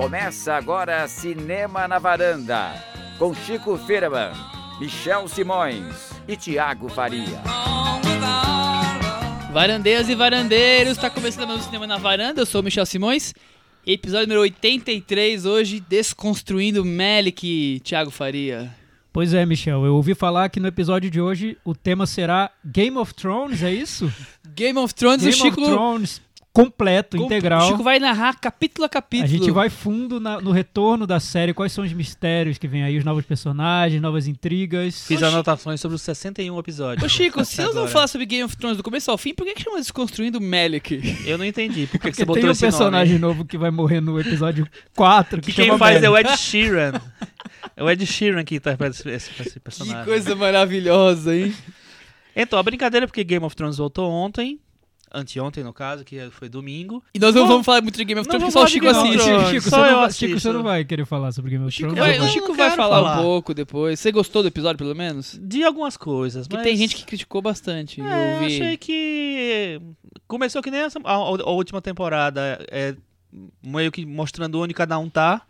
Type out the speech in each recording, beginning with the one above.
Começa agora Cinema na Varanda, com Chico Firman, Michel Simões e Tiago Faria. Varandeiras e varandeiros, está começando mais um Cinema na Varanda, eu sou o Michel Simões. Episódio número 83, hoje, Desconstruindo Melick, Tiago Faria. Pois é, Michel, eu ouvi falar que no episódio de hoje o tema será Game of Thrones, é isso? Game of Thrones, Game o Chico... of Thrones, completo, Com- integral. O Chico vai narrar capítulo a capítulo. A gente vai fundo na- no retorno da série, quais são os mistérios que vem aí, os novos personagens, novas intrigas. Fiz anotações sobre os 61 episódios. Ô Chico, se nós Agora. vamos falar sobre Game of Thrones do começo ao fim, por que, que chama Desconstruindo Melick? Eu não entendi. Por que, que Porque você botou tem um esse personagem nome? novo que vai morrer no episódio 4. Que, Que quem chama faz é o. Ed Sheeran. É o Ed Sheeran que interpreta esse, esse- esse Que personagem. coisa maravilhosa, hein? Então, a brincadeira é porque Game of Thrones voltou ontem. Anteontem, no caso, que foi domingo. E nós não vamos falar muito de Game of não Thrones, porque só o Chico assiste. Chico, Só você eu não, vai- assisto. Chico, você não vai querer falar sobre Game of Chico Thrones? vai, Eu o Chico vai falar, falar. um pouco depois. Você gostou do episódio, pelo menos? De algumas coisas. Que mas... tem gente que criticou bastante. É, eu achei que começou que nem essa, a, a última temporada, é, meio que mostrando onde cada um tá,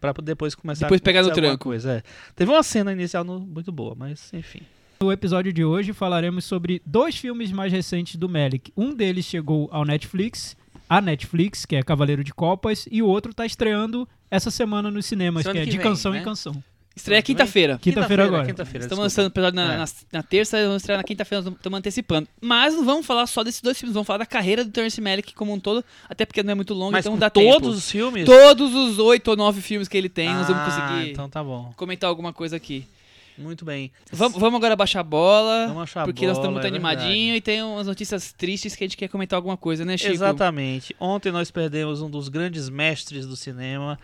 pra depois começar Depois a pegar no tranco. Coisa, é. Teve uma cena inicial no- muito boa, mas enfim. No episódio de hoje falaremos sobre dois filmes mais recentes do Melick. Um deles chegou ao Netflix, a Netflix, que é Cavaleiro de Copas, e o outro está estreando essa semana nos cinemas, Semana que é que de vem, canção né? em canção. Estreia quinta-feira. Quinta-feira agora. Quinta-feira, Estamos desculpa. lançando o episódio na, É. na, na terça, vamos estrear na quinta-feira, nós estamos antecipando. Mas não vamos falar só desses dois filmes, vamos falar da carreira do Terence Malick como um todo, até porque não é muito longo, Mas então com dá todos tempo. os filmes? Todos os oito ou nove filmes que ele tem, nós vamos Ah, conseguir então tá bom. comentar alguma coisa aqui. Muito bem. Vamos, vamos agora baixar a bola, Vamos porque nós estamos bola, muito é animadinhos e tem umas notícias tristes que a gente quer comentar alguma coisa, né, Chico? Exatamente. Ontem nós perdemos um dos grandes mestres do cinema.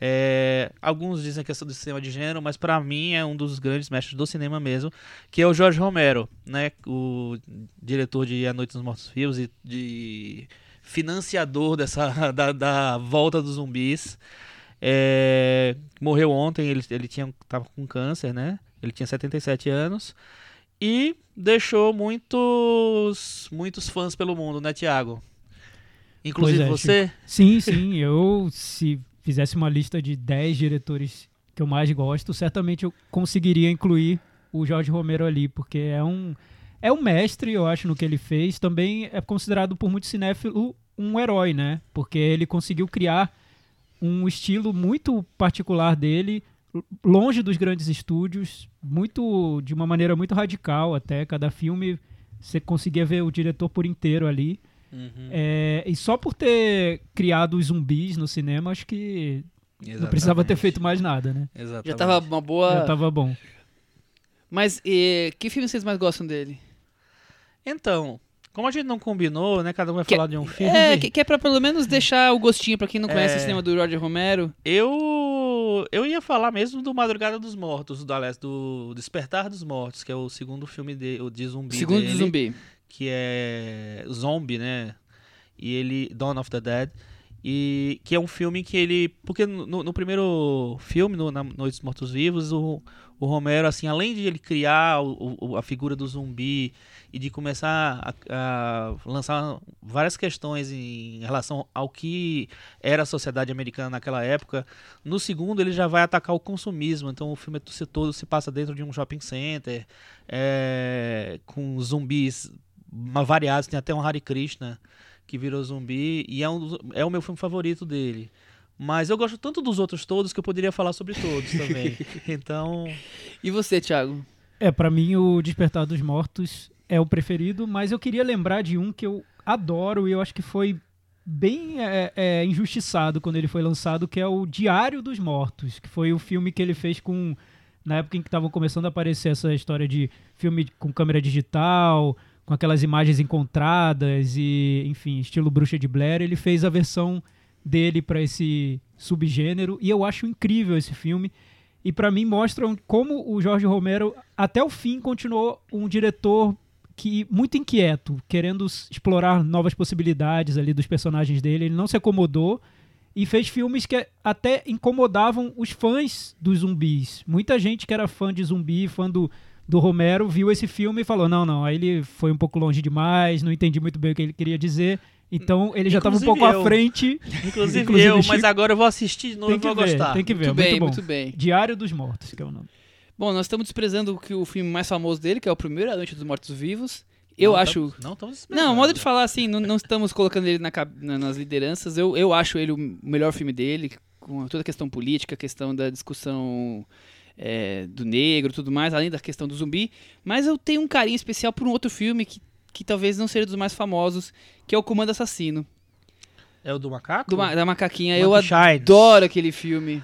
É, alguns dizem que é do cinema de gênero, mas pra mim é um dos grandes mestres do cinema mesmo, que é o Jorge Romero, né? O diretor de A Noite dos Mortos Vivos e de financiador dessa da, da volta dos zumbis. É, morreu ontem, ele, ele tinha, tava com câncer, né? Ele tinha 77 anos. E deixou muitos muitos fãs pelo mundo, né, Thiago? Inclusive é, você. Sim, sim, eu se fizesse uma lista de 10 diretores que eu mais gosto, certamente eu conseguiria incluir o Jorge Romero ali, porque é um é um mestre, eu acho, no que ele fez. Também é considerado por muitos cinéfilos um herói, né? Porque ele conseguiu criar um estilo muito particular dele, longe dos grandes estúdios, muito de uma maneira muito radical até. Cada filme você conseguia ver o diretor por inteiro ali. Uhum. É, e só por ter criado os zumbis no cinema, acho que não precisava ter feito mais nada, né? Exatamente. Já tava uma boa... Já tava bom. Mas e, que filme vocês mais gostam dele? Então, como a gente não combinou, né? Cada um vai Que- falar de um filme. É, que, que é pra pelo menos deixar o gostinho pra quem não conhece É. o cinema do Roger Romero. Eu eu ia falar mesmo do Madrugada dos Mortos, do, aliás, do Despertar dos Mortos, que é o segundo filme de, de zumbi Segundo dele, do zumbi. que é Zombie, né? E ele Dawn of the Dead. E que é um filme que ele. Porque no, no primeiro filme, no, na Noite dos Mortos Vivos, o, o Romero, assim, além de ele criar o- o- a figura do zumbi e de começar a, a lançar várias questões em relação ao que era a sociedade americana naquela época, no segundo ele já vai atacar o consumismo. Então o filme se todo se passa dentro de um shopping center, é, com zumbis variados, tem até um Hare Krishna que virou zumbi e é, um é o meu filme favorito dele. Mas eu gosto tanto dos outros todos que eu poderia falar sobre todos também. então, E você, Thiago? É, pra mim o Despertar dos Mortos é o preferido, mas eu queria lembrar de um que eu adoro e eu acho que foi bem é, é, injustiçado quando ele foi lançado, que é o Diário dos Mortos, que foi o filme que ele fez com na época em que estavam começando a aparecer essa história de filme com câmera digital, com aquelas imagens encontradas e, enfim, estilo Bruxa de Blair, ele fez a versão dele para esse subgênero e eu acho incrível esse filme. E pra mim mostram como o Jorge Romero até o fim continuou um diretor que muito inquieto, querendo explorar novas possibilidades ali dos personagens dele. Ele não se acomodou e fez filmes que até incomodavam os fãs dos zumbis. Muita gente que era fã de zumbi, fã do, do Romero, viu esse filme e falou: não, não, aí ele foi um pouco longe demais, não entendi muito bem o que ele queria dizer. Então ele já estava um pouco eu. à frente. Inclusive, Inclusive, eu, Chico- mas agora eu vou assistir de novo Tem e que vou ver, gostar. tem que ver, Muito muito, bem, bom. muito bem. Diário dos Mortos, que é o nome. Bom, nós estamos desprezando que o filme mais famoso dele, que é o primeiro, A Noite dos Mortos Vivos. Eu Não acho. tamo- Não, estamos Não, modo de falar assim, não, não estamos colocando ele na na- nas lideranças. Eu, eu acho ele o melhor filme dele, com toda a questão política, a questão da discussão é, do negro e tudo mais, além da questão do zumbi. Mas eu tenho um carinho especial por um outro filme que, que talvez não seja dos mais famosos, que é o Comando Assassino, É o do macaco? do ma- da macaquinha. Eu Shines. adoro aquele filme.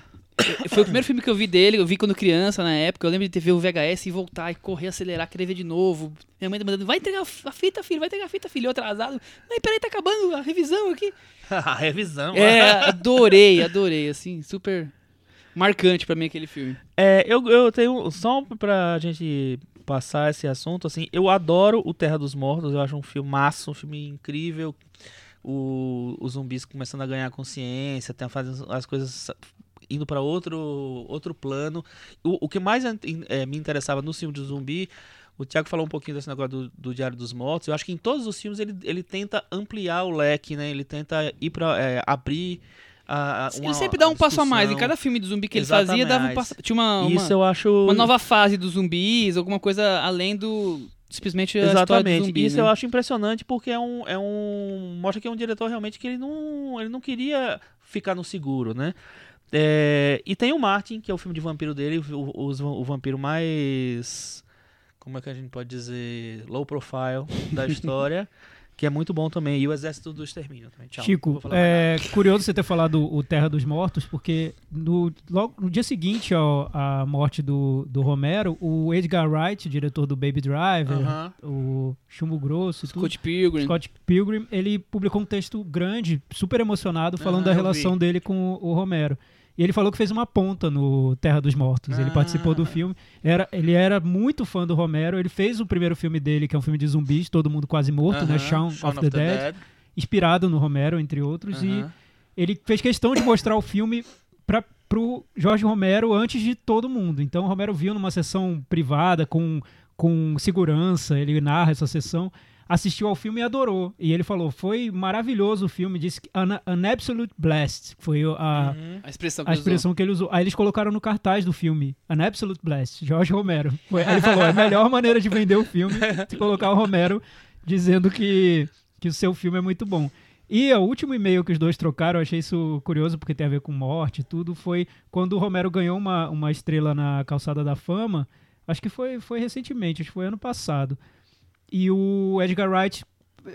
Foi o primeiro filme que eu vi dele, eu vi quando criança, na época. Eu lembro de ter ver o VHS e voltar e correr, acelerar, querer ver de novo. Minha mãe tá mandando, vai entregar a fita, filho, vai entregar a fita, filho. Eu atrasado. Ai, peraí, tá acabando a revisão aqui. a revisão. É, adorei, adorei, assim, super marcante pra mim aquele filme. É, eu, eu tenho. Só pra gente passar esse assunto, assim, eu adoro o Terra dos Mortos, eu acho um filme massa, um filme incrível. O, os zumbis começando a ganhar consciência, tem, fazendo as coisas indo pra outro, outro plano. O, o que mais eh, me interessava no filme de zumbi. O Thiago falou um pouquinho desse negócio do, do Diário dos Mortos. Eu acho que em todos os filmes ele, ele tenta ampliar o leque, né? Ele tenta ir para abrir a, a- ele sempre dá um passo a mais. Em cada filme de zumbi que ele fazia, dava um Exatamente. passo. Tinha uma, uma, Isso eu acho. uma nova fase dos zumbis, alguma coisa além do. Simplesmente a história do Exatamente. zumbi. Isso né? eu acho impressionante porque é um, é um. Mostra que é um diretor realmente que ele não, ele não queria ficar no seguro, né? É, e tem o Martin, que é o filme de vampiro dele, o, os- o vampiro mais. Como é que a gente pode dizer? Low profile da história. que é muito bom também. E o Exército do Extermínio também. Tchau. Chico, é curioso você ter falado o Terra dos Mortos, porque no, logo, no dia seguinte ao- à morte do, do Romero, o Edgar Wright, diretor do Baby Driver, Aham. o Chumbo Grosso, e tudo, Scott Pilgrim. Scott Pilgrim, ele publicou um texto grande, super emocionado, falando Aham, da relação vi. dele com o, o Romero. E ele falou que fez uma ponta no Terra dos Mortos. Ele Ah. participou do filme. Era, ele era muito fã do Romero. Ele fez o primeiro filme dele, que é um filme de zumbis, Todo Mundo Quase Morto, né? Aham, Shaun, of, the, Dead, inspirado no Romero, entre outros. E Aham. ele fez questão de mostrar o filme para pro Jorge Romero antes de todo mundo. Então o Romero viu numa sessão privada com, com segurança, ele narra essa sessão, assistiu ao filme e adorou. E ele falou: "Foi maravilhoso o filme, disse que an, an absolute blast". Foi a Uhum. A expressão que a ele usou. expressão que ele usou. Aí eles colocaram no cartaz do filme, An Absolute Blast, Jorge Romero. Foi- Aí ele falou, é a melhor maneira de vender o filme se colocar o Romero dizendo que, que o seu filme é muito bom. E o último e-mail que os dois trocaram, eu achei isso curioso porque tem a ver com morte e tudo, foi quando o Romero ganhou uma, uma estrela na Calçada da Fama, acho que foi, foi recentemente, acho que foi ano passado. E o Edgar Wright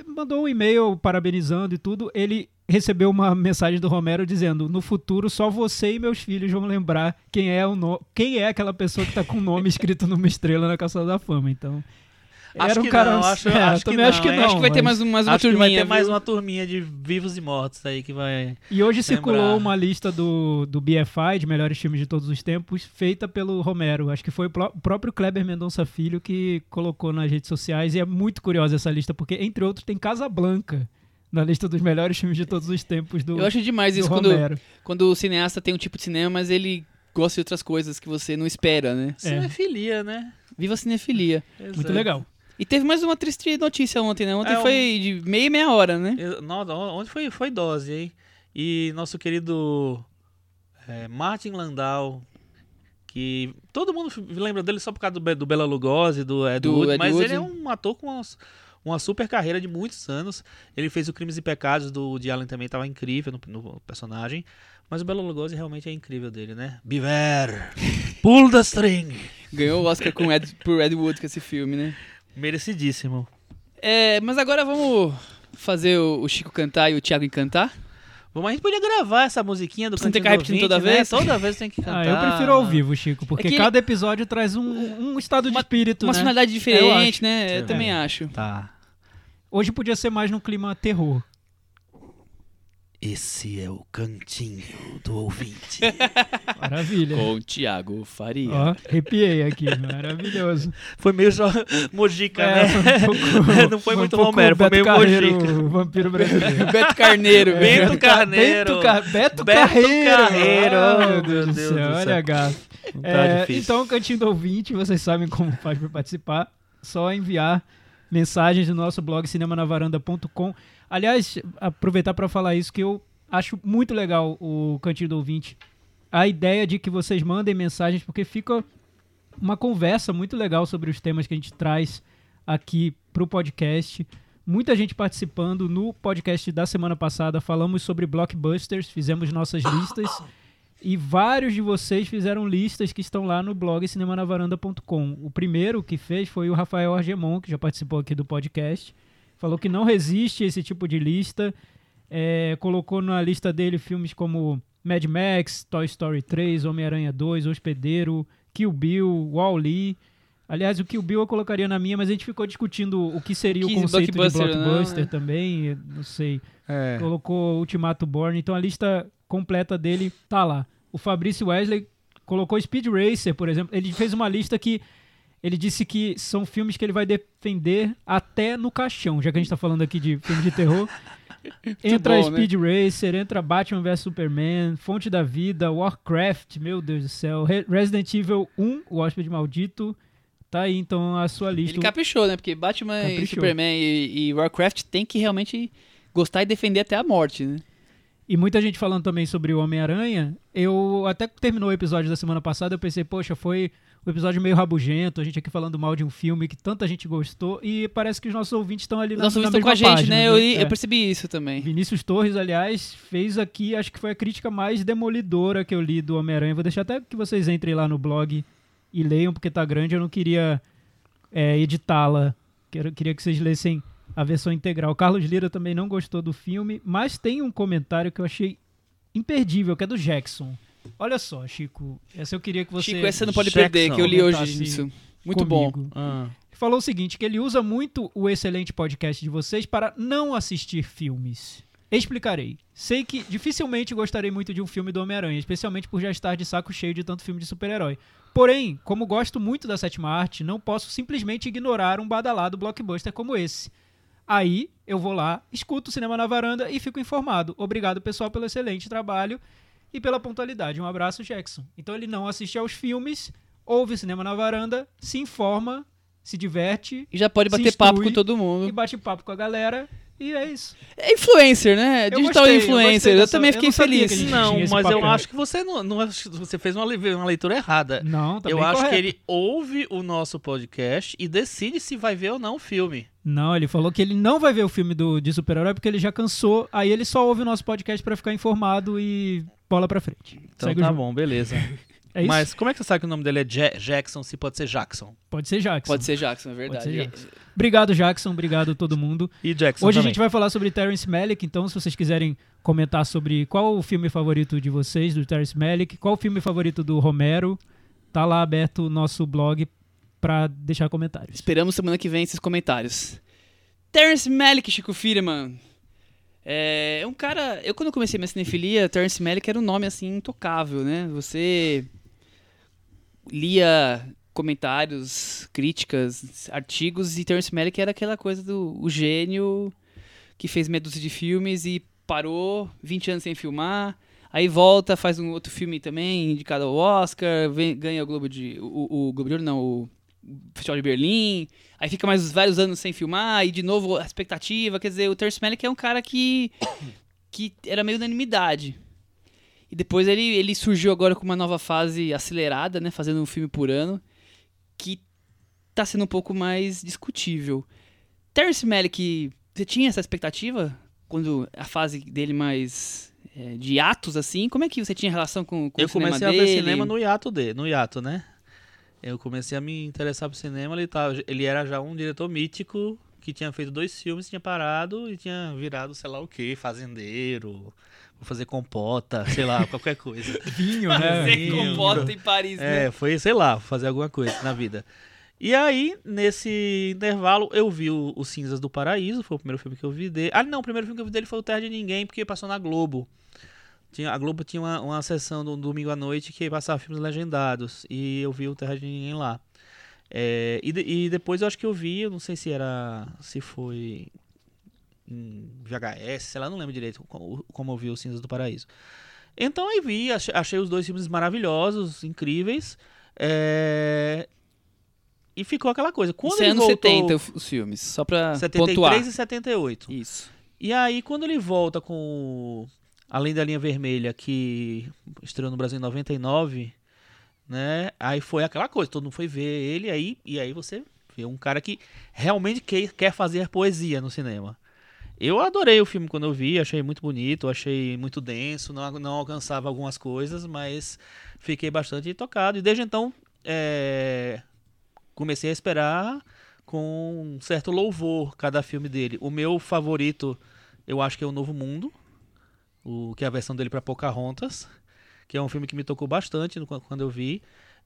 mandou um e-mail parabenizando e tudo. Ele recebeu uma mensagem do Romero dizendo: No futuro, só você e meus filhos vão lembrar quem é, o no... quem é aquela pessoa que tá com o nome escrito numa estrela na Calçada da Fama. Então. Acho era um que cara. não, acho- é, acho que não, acho que não. Acho que vai ter mas- mais, um- mais uma Acho que turminha. vai ter mais viu? uma turminha de vivos e mortos aí que vai. E hoje Lembrar. circulou uma lista do, do BFI, de melhores filmes de todos os tempos, feita pelo Romero. Acho que foi o pró- o próprio Kleber Mendonça Filho que colocou nas redes sociais. E é muito curiosa essa lista, porque, entre outros, tem Casablanca na lista dos melhores filmes de todos os tempos do, Eu acho demais isso quando, quando o cineasta tem um tipo de cinema, mas ele gosta de outras coisas que você não espera, né? Cinefilia, né? Viva a cinefilia. Muito Exato. legal. E teve mais uma triste notícia ontem, né? Ontem É, um- foi de meia e meia hora, né? Eu- Nossa, onde foi, foi dose, hein? E nosso querido é, Martin Landau, que todo mundo lembra dele só por causa do, do Bela Lugosi, do Ed Do Wood, Ed mas Wood. ele é um ator com uma, uma super carreira de muitos anos. Ele fez o Crimes e Pecados do Woody Allen também, estava incrível no, no personagem. Mas o Bela Lugosi realmente é incrível dele, né? Biver! Pull the string! Ganhou o Oscar com Ed, por Ed Wood com esse filme, né? Merecidíssimo. É, mas agora vamos fazer o, Chico cantar e o Thiago encantar? Bom, a gente podia gravar essa musiquinha do Você não tem que do repetir toda né? vez? Toda vez tem que cantar. Ah, eu prefiro ao vivo, Chico, porque É que- cada episódio traz um, um estado de espírito, Uma né? finalidade Eu diferente, acho. né? Eu É. também acho. Tá. Hoje podia ser mais no clima terror. Esse é o cantinho do ouvinte. Maravilha. Com o Thiago Faria. Ó, arrepiei aqui, maravilhoso. foi meio jo... mojica, É, né? foi um pouco- Não foi um muito pouco Romero, foi Beto meio Carreiro, Mojica. o vampiro brasileiro. Beto Carneiro. É, Beto Ca- Carneiro. Beto, Ca- Beto, Beto Carreiro. Carreiro. Oh, meu Deus do céu, do olha céu. a gafe. Tá É, difícil. então, Cantinho do Ouvinte, vocês sabem como faz para participar. Só enviar mensagens no nosso blog cinemanavaranda.com. Aliás, aproveitar para falar isso que eu acho muito legal o Cantinho do Ouvinte. A ideia de que vocês mandem mensagens, porque fica uma conversa muito legal sobre os temas que a gente traz aqui para o podcast. Muita gente participando no podcast da semana passada. Falamos sobre blockbusters, fizemos nossas listas. E vários de vocês fizeram listas que estão lá no blog cinemanavaranda.com. O primeiro que fez foi o Rafael Argemon, que já participou aqui do podcast. Falou que não resiste a esse tipo de lista. É, colocou na lista dele filmes como Mad Max, Toy Story 3, Homem-Aranha 2, Hospedeiro, Kill Bill, Wall-E. Aliás, o Kill Bill eu colocaria na minha, mas a gente ficou discutindo o que seria o conceito blockbuster, de blockbuster não, né? também, não sei. É. Colocou Ultimato Born, então a lista completa dele tá lá. O Fabrício Wesley colocou Speed Racer, por exemplo. Ele fez uma lista que ele disse que são filmes que ele vai defender até no caixão, já que a gente tá falando aqui de filme de terror. entra bom, né? Speed né? Racer, entra Batman vs Superman, Fonte da Vida, Warcraft, meu Deus do céu, Re Resident Evil 1, O Hóspede Maldito, Tá aí então a sua lista. Ele caprichou, né? Porque Batman caprichou. e Superman e, e, Warcraft tem que realmente gostar e defender até a morte, né? E muita gente falando também sobre o Homem-Aranha. Eu até terminou o episódio da semana passada, eu pensei, poxa, foi um episódio meio rabugento, a gente aqui falando mal de um filme que tanta gente gostou e parece que os nossos ouvintes estão ali na, nossos ouvintes estão com a gente, né? Eu, é. eu, percebi isso também. Vinícius Torres, aliás, fez aqui, acho que foi a crítica mais demolidora que eu li do Homem-Aranha. Vou deixar até que vocês entrem lá no blog e leiam, porque tá grande, eu não queria é, editá-la. Queria que vocês lessem a versão integral. O Carlos Lira também não gostou do filme, mas tem um comentário que eu achei imperdível, que é do Jackson. Olha só, Chico. Essa eu queria que você. Chico, essa não pode Jackson, perder, que eu li hoje isso. Muito comigo. bom. Ah. Falou o seguinte: que ele usa muito o excelente podcast de vocês para não assistir filmes. Explicarei. Sei que dificilmente gostarei muito de um filme do Homem-Aranha, especialmente por já estar de saco cheio de tanto filme de super-herói. Porém, como gosto muito da sétima arte, não posso simplesmente ignorar um badalado blockbuster como esse. Aí eu vou lá, escuto o Cinema na Varanda e fico informado. Obrigado, pessoal, pelo excelente trabalho e pela pontualidade. Um abraço, Jackson. Então ele não assiste aos filmes, ouve Cinema na Varanda, se informa, se diverte. E já pode bater papo com todo mundo. E bate papo com a galera. E é isso. É influencer, né? Eu Digital gostei, influencer. Eu, eu também fiquei feliz. Não, mas eu acho que você não, não você fez uma, uma leitura errada. Não, tá Eu acho correto. que ele ouve o nosso podcast e decide se vai ver ou não o filme. Não, ele falou que ele não vai ver o filme do, de super-herói porque ele já cansou. Aí ele só ouve o nosso podcast para ficar informado e bola pra frente. Então Segue tá bom, beleza. É isso? Mas como é que você sabe que o nome dele é Jackson se pode ser Jackson? Pode ser Jackson. Pode ser Jackson, é verdade. Jackson. Obrigado, Jackson. Obrigado a todo mundo. E Jackson Hoje também. a gente vai falar sobre Terence Malick, então se vocês quiserem comentar sobre qual o filme favorito de vocês, do Terence Malick, qual o filme favorito do Romero, tá lá aberto o nosso blog para deixar comentários. Esperamos semana que vem esses comentários. Terence Malick, Chico Firman. É um cara. Eu, quando comecei minha cinefilia, Terence Malick era um nome assim intocável, né? Você lia comentários, críticas, artigos e Terence Malick era aquela coisa do o gênio que fez meia dúzia de filmes e parou 20 anos sem filmar, aí volta, faz um outro filme também indicado ao Oscar, vem, ganha o Globo de o, o Globo de Ouro não, o Festival de Berlim, aí fica mais vários anos sem filmar e de novo a expectativa, quer dizer, o Terence Malick é um cara que que era meio unanimidade. E depois ele, ele surgiu agora com uma nova fase acelerada, né? Fazendo um filme por ano, que tá sendo um pouco mais discutível. Terence Malick, você tinha essa expectativa? Quando a fase dele mais é, de atos, assim? Como é que você tinha relação com, com Eu o cinema dele? Eu comecei a ver cinema no hiato dele, no hiato, né? Eu comecei a me interessar por cinema, ele, tava, ele era já um diretor mítico que tinha feito dois filmes, tinha parado e tinha virado sei lá o que, fazendeiro, vou fazer compota, sei lá, qualquer coisa. Vinho, né? Fazer Vinho. compota em Paris, né? É, foi, sei lá, fazer alguma coisa na vida. E aí, nesse intervalo, eu vi o, o Cinzas do Paraíso, foi o primeiro filme que eu vi dele. Ah, não, o primeiro filme que eu vi dele foi o Terra de Ninguém, porque passou na Globo. Tinha, a Globo tinha uma, uma sessão do domingo à noite que passava filmes legendados, e eu vi o Terra de Ninguém lá. É, e, de, e depois eu acho que eu vi, eu não sei se era. se foi em VHS, sei lá, não lembro direito como, como eu vi o Cinzas do Paraíso. Então aí vi, achei, achei os dois filmes maravilhosos, incríveis. É... e ficou aquela coisa. Quando Isso é ele anos voltou, 70 o- os filmes, só pra 73 pontuar. e 78. Isso. E aí, quando ele volta com Além da Linha Vermelha, que estreou no Brasil em 99, né? Aí foi aquela coisa, todo mundo foi ver ele, aí, e aí você vê um cara que realmente quer fazer poesia no cinema. Eu adorei o filme quando eu vi, achei muito bonito, achei muito denso, não, não alcançava algumas coisas, mas fiquei bastante tocado. E desde então, é, comecei a esperar com um certo louvor cada filme dele. O meu favorito, eu acho que é o Novo Mundo, o que é a versão dele para Pocahontas, que é um filme que me tocou bastante no- quando eu vi.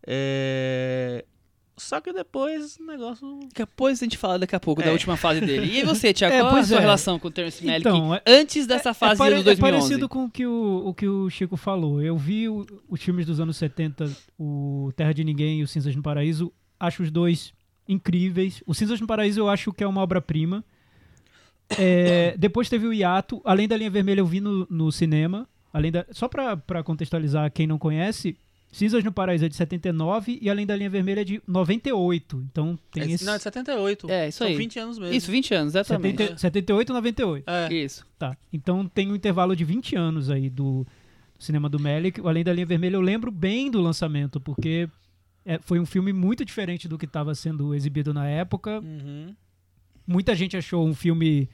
É, Só que depois o negócio. Depois a gente fala daqui a pouco da É. última fase dele. E aí você, Tiago, É, qual a pois sua é. relação com o Terence Malick Então, é- antes dessa fase é, pare- do 2011? É parecido com o que o, o que o Chico falou. Eu vi o- os filmes dos anos 70, o Terra de Ninguém e o Cinzas no Paraíso. Acho os dois incríveis. O Cinzas no Paraíso eu acho que é uma obra-prima. É, depois teve o Hiato. Além da Linha Vermelha eu vi no, no cinema. Além da, só pra contextualizar quem não conhece, Cinzas no Paraíso é de 79 e Além da Linha Vermelha é de 98. Então tem É, esse... Não, é de 78. É, isso São aí. 20 anos mesmo. Isso, 20 anos, exatamente. 70, 78 e 98. É. Isso. Tá. Então tem um intervalo de 20 anos aí do, do cinema do Melick. Além da linha vermelha, eu lembro bem do lançamento, porque é, foi um filme muito diferente do que estava sendo exibido na época. Uhum. Muita gente achou um filme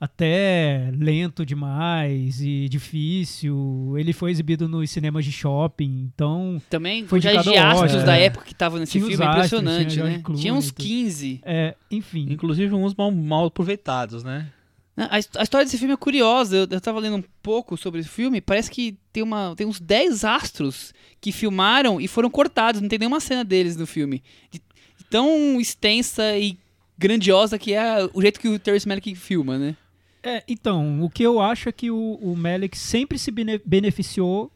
até lento demais e difícil. Ele foi exibido nos cinemas de shopping, então Também Foi já de ao astros da época que estavam nesse Tinha filme, astros, impressionante, tinha né? Clooney Tinha uns e tudo. 15. é, enfim. Inclusive uns mal, mal aproveitados, né? A, his- a história desse filme é curiosa. Eu, eu tava lendo um pouco sobre esse filme. Parece que tem, uma, tem uns 10 astros que filmaram e foram cortados. Não tem nenhuma cena deles no filme. De, de tão extensa e grandiosa que é o jeito que o Terrence Malick filma, né? É, então, o que eu acho é que o, o sempre se bene- beneficiou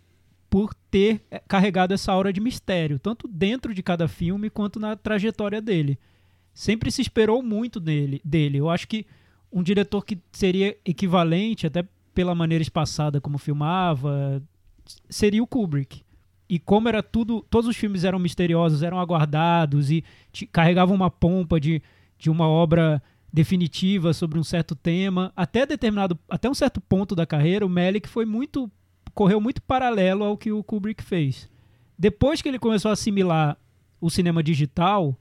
por ter é, carregado essa aura de mistério, tanto dentro de cada filme quanto na trajetória dele. Sempre se esperou muito dele. dele. Eu acho que um diretor que seria equivalente, até pela maneira espaçada como filmava, seria o Kubrick. E como era tudo, todos os filmes eram misteriosos, eram aguardados e carregavam uma pompa de, de uma obra definitiva sobre um certo tema, até determinado, até um certo ponto da carreira, o Melick foi muito correu muito paralelo ao que o Kubrick fez. Depois que ele começou a assimilar o cinema digital,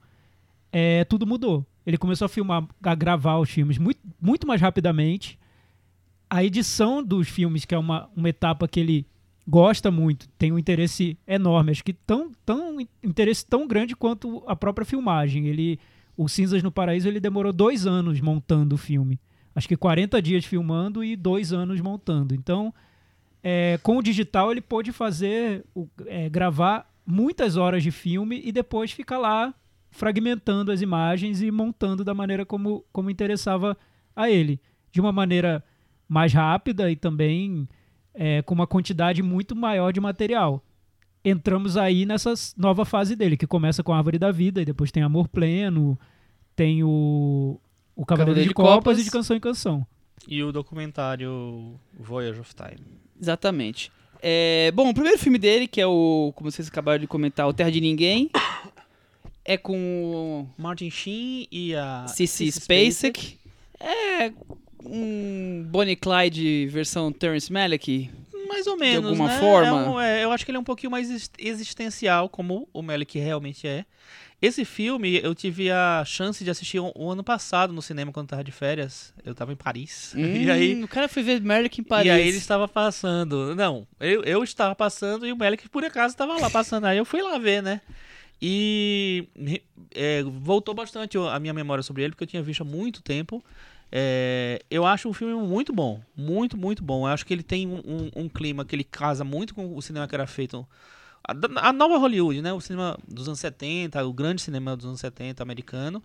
é, tudo mudou. Ele começou a filmar, a gravar os filmes muito, muito mais rapidamente. A edição dos filmes, que é uma, uma etapa que ele gosta muito, tem um interesse enorme, acho que tão, tão interesse tão grande quanto a própria filmagem. Ele, o Cinzas no Paraíso, ele demorou dois anos montando o filme. Acho que 40 dias filmando e dois anos montando. Então, é, com o digital ele pôde fazer, é, gravar muitas horas de filme e depois ficar lá fragmentando as imagens e montando da maneira como, como interessava a ele. De uma maneira mais rápida e também é, com uma quantidade muito maior de material. Entramos aí nessa nova fase dele, que começa com a Árvore da Vida e depois tem Amor Pleno, tem o, o Cavaleiro de de Copas, Copas. e de Canção em Canção. E o documentário Voyage of Time. Exatamente. É, bom, o primeiro filme dele, que é o, como vocês acabaram de comentar, O Terra de Ninguém, é com Martin Sheen e a Cici Spacek. É um Bonnie Clyde versão Terrence Malick. Mais ou menos, alguma né? forma. É um- é, eu acho que ele é um pouquinho mais exis- existencial, como o Melick realmente é. Esse filme eu tive a chance de assistir o, o ano passado no cinema quando tava de férias. Eu tava em Paris. e aí Hum, o cara foi ver Malick em Paris. E aí ele estava passando. Não, eu, eu estava passando e o Melick por acaso estava lá passando. Aí eu fui lá ver, né? E é, voltou bastante a minha memória sobre ele, porque eu tinha visto há muito tempo. É, eu acho um filme muito bom. Muito, muito bom. Eu acho que ele tem um, um- um clima que ele casa muito com o cinema que era feito. A, a nova Hollywood, né? O cinema dos anos 70, o grande cinema dos anos 70 americano.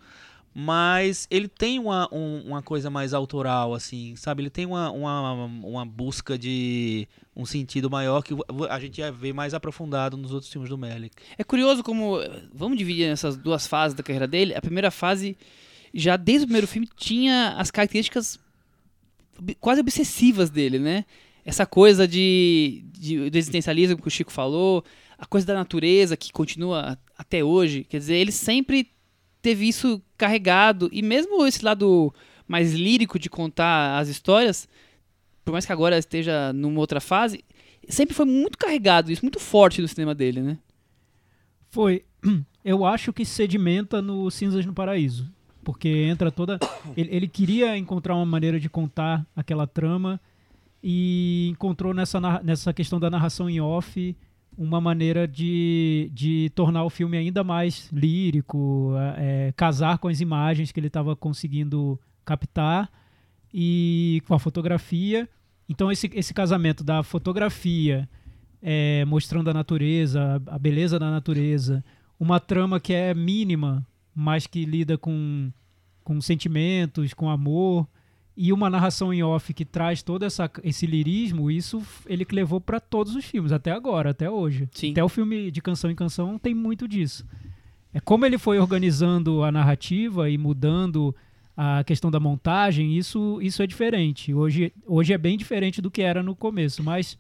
Mas ele tem uma, um- uma coisa mais autoral, assim, sabe? Ele tem uma, uma, uma busca de um sentido maior que a gente ia ver mais aprofundado nos outros filmes do Melick. É curioso como. Vamos dividir nessas duas fases da carreira dele. A primeira fase, já desde o primeiro filme, tinha as características quase obsessivas dele, né? Essa coisa de, de, existencialismo que o Chico falou, a coisa da natureza que continua até hoje. Quer dizer, ele sempre teve isso carregado. E mesmo esse lado mais lírico de contar as histórias, por mais que agora esteja numa outra fase, sempre foi muito carregado, isso muito forte no cinema dele, né? Foi. Eu acho que sedimenta no Cinzas no Paraíso. Porque entra toda. Ele, ele queria encontrar uma maneira de contar aquela trama e encontrou nessa, nessa questão da narração em off uma maneira de, de tornar o filme ainda mais lírico, é, casar com as imagens que ele estava conseguindo captar e com a fotografia. Então esse, esse casamento da fotografia é, mostrando a natureza, a beleza da natureza, uma trama que é mínima, mas que lida com, com sentimentos, com amor, e uma narração em off que traz todo essa, esse lirismo, isso ele que levou para todos os filmes, até agora, até hoje. Sim. Até o filme de canção em canção tem muito disso. É como ele foi organizando a narrativa e mudando a questão da montagem, isso, isso é diferente. Hoje, hoje é bem diferente do que era no começo, mas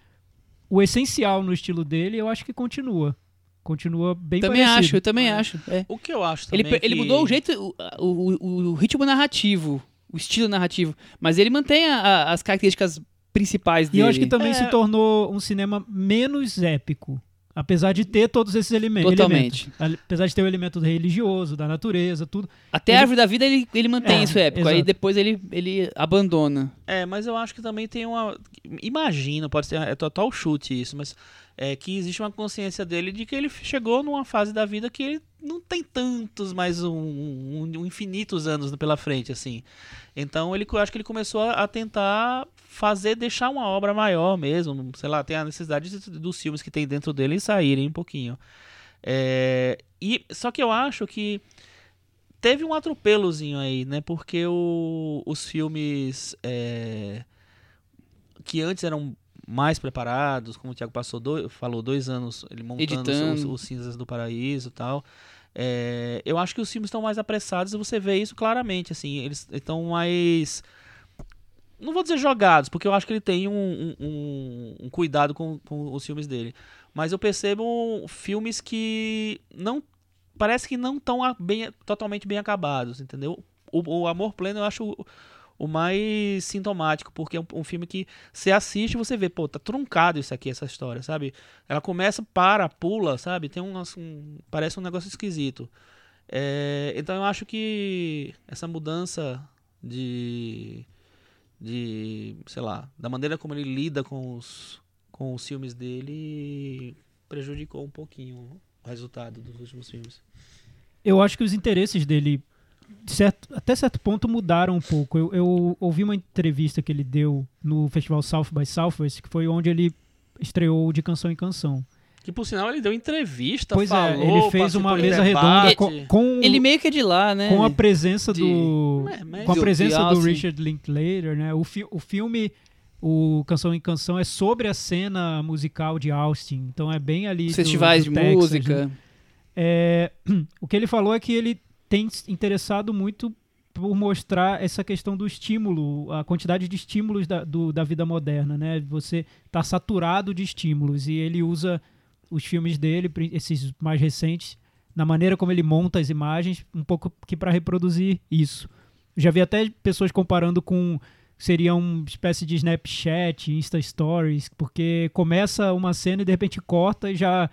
o essencial no estilo dele eu acho que continua. Continua bem também parecido. acho, eu também acho. é. O que eu acho Ele, também pe- ele que- mudou o jeito, o, o, o ritmo narrativo, o estilo narrativo, mas ele mantém a- a- as características principais E dele. eu acho que também É. se tornou um cinema menos épico. Apesar de ter todos esses eleme- Totalmente. elementos. Apesar de ter o elemento religioso, da natureza, tudo. Até ele- a árvore da vida ele, ele mantém É, isso épico, aí exato. depois ele, ele abandona. É, mas eu acho que também tem uma. Imagino, pode ser. É total chute isso, mas. É que existe uma consciência dele de que ele chegou numa fase da vida que ele não tem tantos mais um, um- um infinitos anos pela frente, assim. Então ele, eu acho que ele começou a, tentar fazer, deixar uma obra maior mesmo. Sei lá, tem a necessidade de- dos filmes que tem dentro dele saírem um pouquinho. É, e, só que eu acho que teve um atropelozinho aí, né? Porque o- os filmes é, que antes eram mais preparados, como o Thiago passou dois, falou, dois anos ele montando os, os- Cinzas do Paraíso e tal. É, eu acho que os filmes estão mais apressados e você vê isso claramente, assim, eles estão mais não vou dizer jogados, porque eu acho que ele tem um, um- um- um cuidado com, com os filmes dele. Mas eu percebo filmes que não. Parece que não estão bem, totalmente bem acabados, entendeu? O, o Amor Pleno eu acho o, mais sintomático, porque é um, um filme que você assiste e você vê, pô, tá truncado isso aqui, essa história, sabe? Ela começa, para, pula, sabe? Tem um, assim, parece um negócio esquisito. É, então eu acho que essa mudança de de, sei lá, da maneira como ele lida com os, com os filmes dele prejudicou um pouquinho o resultado dos últimos filmes. Eu acho que os interesses dele, de certo- até certo ponto, mudaram um pouco. Eu, eu ouvi uma entrevista que ele deu no festival South by Southwest, que foi onde ele estreou de canção em canção. Que por sinal ele deu entrevista, pois falou, é, ele fez uma mesa debate. redonda com, com, Ele meio que é de lá, né? com a presença de- do É, mas- com a Do- presença do Austin. Richard Linklater, né? O, fi o filme o Canção em Canção é sobre a cena musical de Austin, então é bem ali Os do- festivais do de Texas, música. né? É, o que ele falou é que ele tem interessado muito por mostrar essa questão do estímulo, a quantidade de estímulos da, do- da vida moderna, né? Você tá saturado de estímulos e ele usa os filmes dele, esses mais recentes, na maneira como ele monta as imagens, um pouco que para reproduzir isso. Já vi até pessoas comparando com seria uma espécie de Snapchat, Insta Stories, porque começa uma cena e de repente corta e já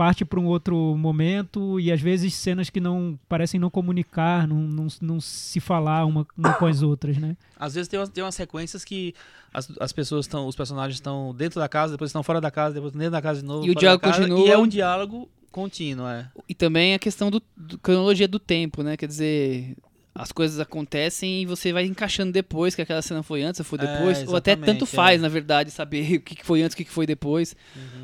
parte para um outro momento e às vezes cenas que não parecem não comunicar, não, não, não se falar uma, uma com as outras, né? Às vezes tem umas, tem umas sequências que as, as pessoas estão, os personagens estão dentro da casa, depois estão fora da casa, depois dentro da casa de novo. E o diálogo casa, continua. E é um diálogo contínuo, é. E também a questão do, do cronologia do tempo, né? Quer dizer, as coisas acontecem e você vai encaixando depois que aquela cena foi antes ou foi É, depois. ou até tanto faz, é. na verdade, saber o que foi antes, o que foi depois.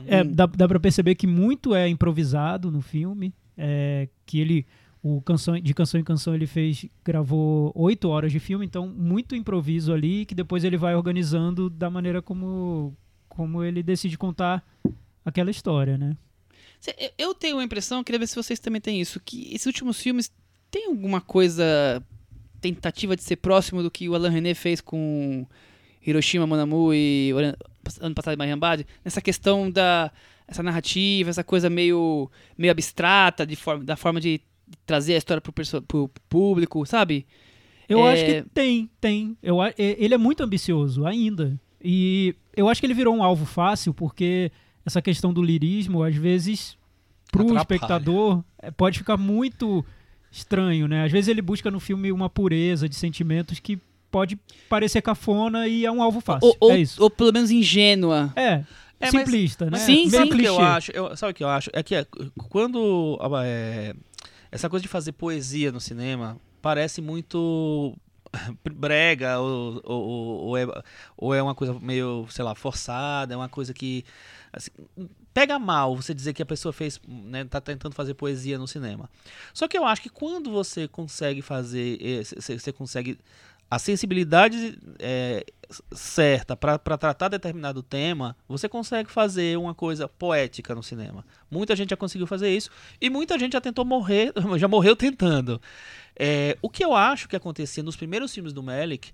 É, Hum. dá, dá para perceber que muito é improvisado no filme, é, que ele o canção de canção em canção ele fez gravou oito horas de filme, então muito improviso ali que depois ele vai organizando da maneira como como ele decide contar aquela história, né? Eu tenho a impressão, queria ver se vocês também têm isso, que esses últimos filmes tem alguma coisa tentativa de ser próximo do que o Alain René fez com Hiroshima, Monamu e o ano- passado Mariambad, nessa questão da essa narrativa, essa coisa meio meio abstrata de forma, da forma de trazer a história pro, perso- pro público, sabe? Eu É- acho que tem, tem. Eu, e- ele é muito ambicioso ainda. E eu acho que ele virou um alvo fácil porque essa questão do lirismo, às vezes, pro Atrapalha. espectador, é, pode ficar muito estranho, né? Às vezes ele busca no filme uma pureza de sentimentos que pode parecer cafona e é um alvo fácil. Ou, ou, é isso. ou pelo menos ingênua. É, É, mas- simplista, né? Mas Sim, Meio sabe o que clichê. eu acho? Eu- sabe o que eu acho? É que é, quando ah, é, essa coisa de fazer poesia no cinema parece muito brega ou, ou, ou- ou é, ou é uma coisa meio, sei lá, forçada, é uma coisa que assim, pega mal você dizer que a pessoa fez, né, tá tentando fazer poesia no cinema. Só que eu acho que quando você consegue fazer, você consegue a sensibilidade é, certa para tratar determinado tema, você consegue fazer uma coisa poética no cinema. Muita gente já conseguiu fazer isso e muita gente já tentou morrer, já morreu tentando. É, o que eu acho que acontecia nos primeiros filmes do Melick,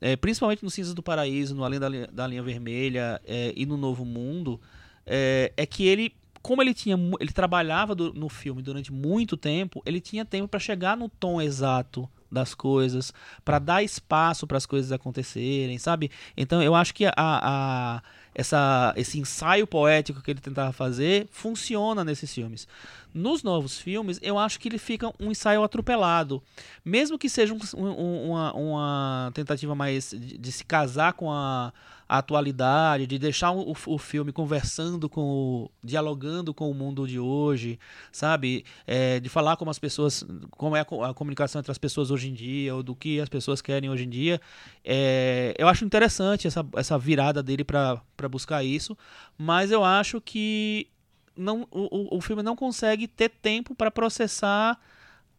é, principalmente no Cinzas do Paraíso, no Além da Linha, da Linha Vermelha é, e no Novo Mundo, é, é que ele, como ele tinha, ele trabalhava do- no filme durante muito tempo, ele tinha tempo para chegar no tom exato das coisas, para dar espaço para as coisas acontecerem, sabe? Então eu acho que a, a- essa, esse ensaio poético que ele tentava fazer funciona nesses filmes. Nos novos filmes, eu acho que ele fica um ensaio atropelado. Mesmo que seja um- um- uma, uma tentativa mais de, de se casar com a, atualidade, de deixar o, o filme conversando com o, dialogando com o mundo de hoje, sabe? É, de falar como as pessoas, como é a, a comunicação entre as pessoas hoje em dia, ou do que as pessoas querem hoje em dia. É, eu acho interessante essa, essa virada dele para buscar isso, mas eu acho que não, o- o filme não consegue ter tempo para processar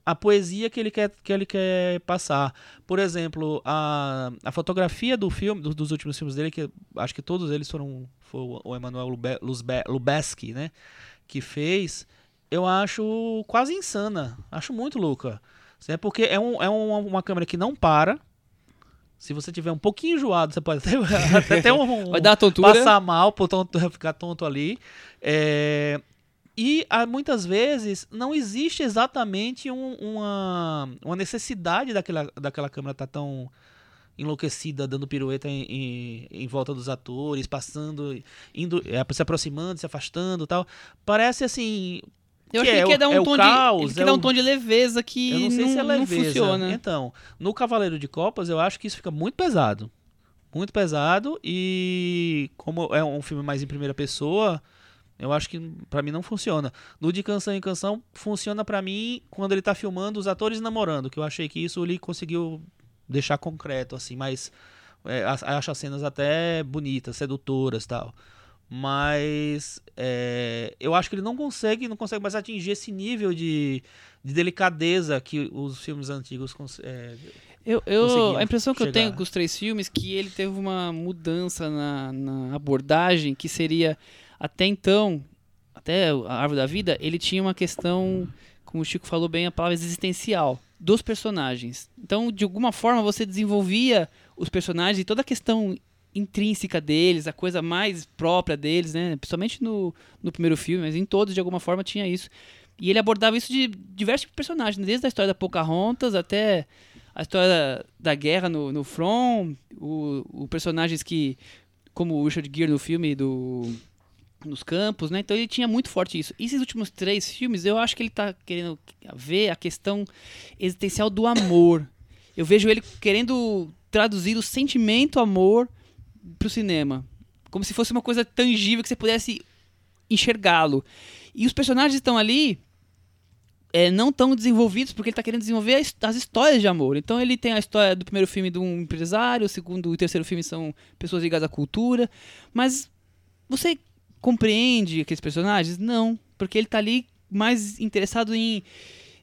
a poesia que ele quer, que ele quer passar. Por exemplo, a, a fotografia do filme, do- dos últimos filmes dele, que acho que todos eles foram foi o Emmanuel Lube, Luzbe- Lubeski, né, que fez, eu acho quase insana. Acho muito louca. É porque é, um, é uma, uma câmera que não para. Se você tiver um pouquinho enjoado, você pode até, até um, Vai dar tontura. passar mal, por tonto, ficar tonto ali. É, e ah, muitas vezes não existe exatamente um- uma, uma necessidade daquela, daquela câmera estar tão enlouquecida, dando pirueta em, em, em volta dos atores, passando, indo, é, se aproximando, se afastando e tal. Parece assim. Eu que acho que é o- quer dar um é tom caos, de. É o- um tom de leveza que eu não sei se é não leveza. funciona. Então, no Cavaleiro de Copas, eu acho que isso fica muito pesado. Muito pesado e como é um filme mais em primeira pessoa, eu acho que pra mim não funciona. No de canção em canção funciona pra mim quando ele tá filmando os atores namorando, que eu achei que isso ele conseguiu deixar concreto assim, mas é, acho as cenas até bonitas, sedutoras, tal. Mas é, eu acho que ele não consegue, não consegue mais atingir esse nível de, de delicadeza que os filmes antigos é, Eu, eu, a impressão que eu chegar. tenho com os três filmes é que ele teve uma mudança na, na abordagem que seria até então, até a Árvore da Vida, ele tinha uma questão, como o Chico falou bem, a palavra existencial dos personagens. Então, de alguma forma, você desenvolvia os personagens e toda a questão intrínseca deles, a coisa mais própria deles, né? Principalmente no, no primeiro filme, mas em todos, de alguma forma, tinha isso. E ele abordava isso de diversos personagens, desde a história da Pocahontas até a história da, da guerra no, no front, o, o personagens que, como o Richard Gere no filme do nos campos, né? Então ele tinha muito forte isso. E esses últimos três filmes, eu acho que ele tá querendo ver a questão existencial do amor. Eu vejo ele querendo traduzir o sentimento amor pro cinema, como se fosse uma coisa tangível que você pudesse enxergá-lo. E os personagens estão ali é, não tão desenvolvidos porque ele está querendo desenvolver a his- as histórias de amor. Então ele tem a história do primeiro filme de um empresário, o segundo e o terceiro filme são pessoas ligadas à cultura, mas você compreende aqueles personagens? Não, porque ele está ali mais interessado em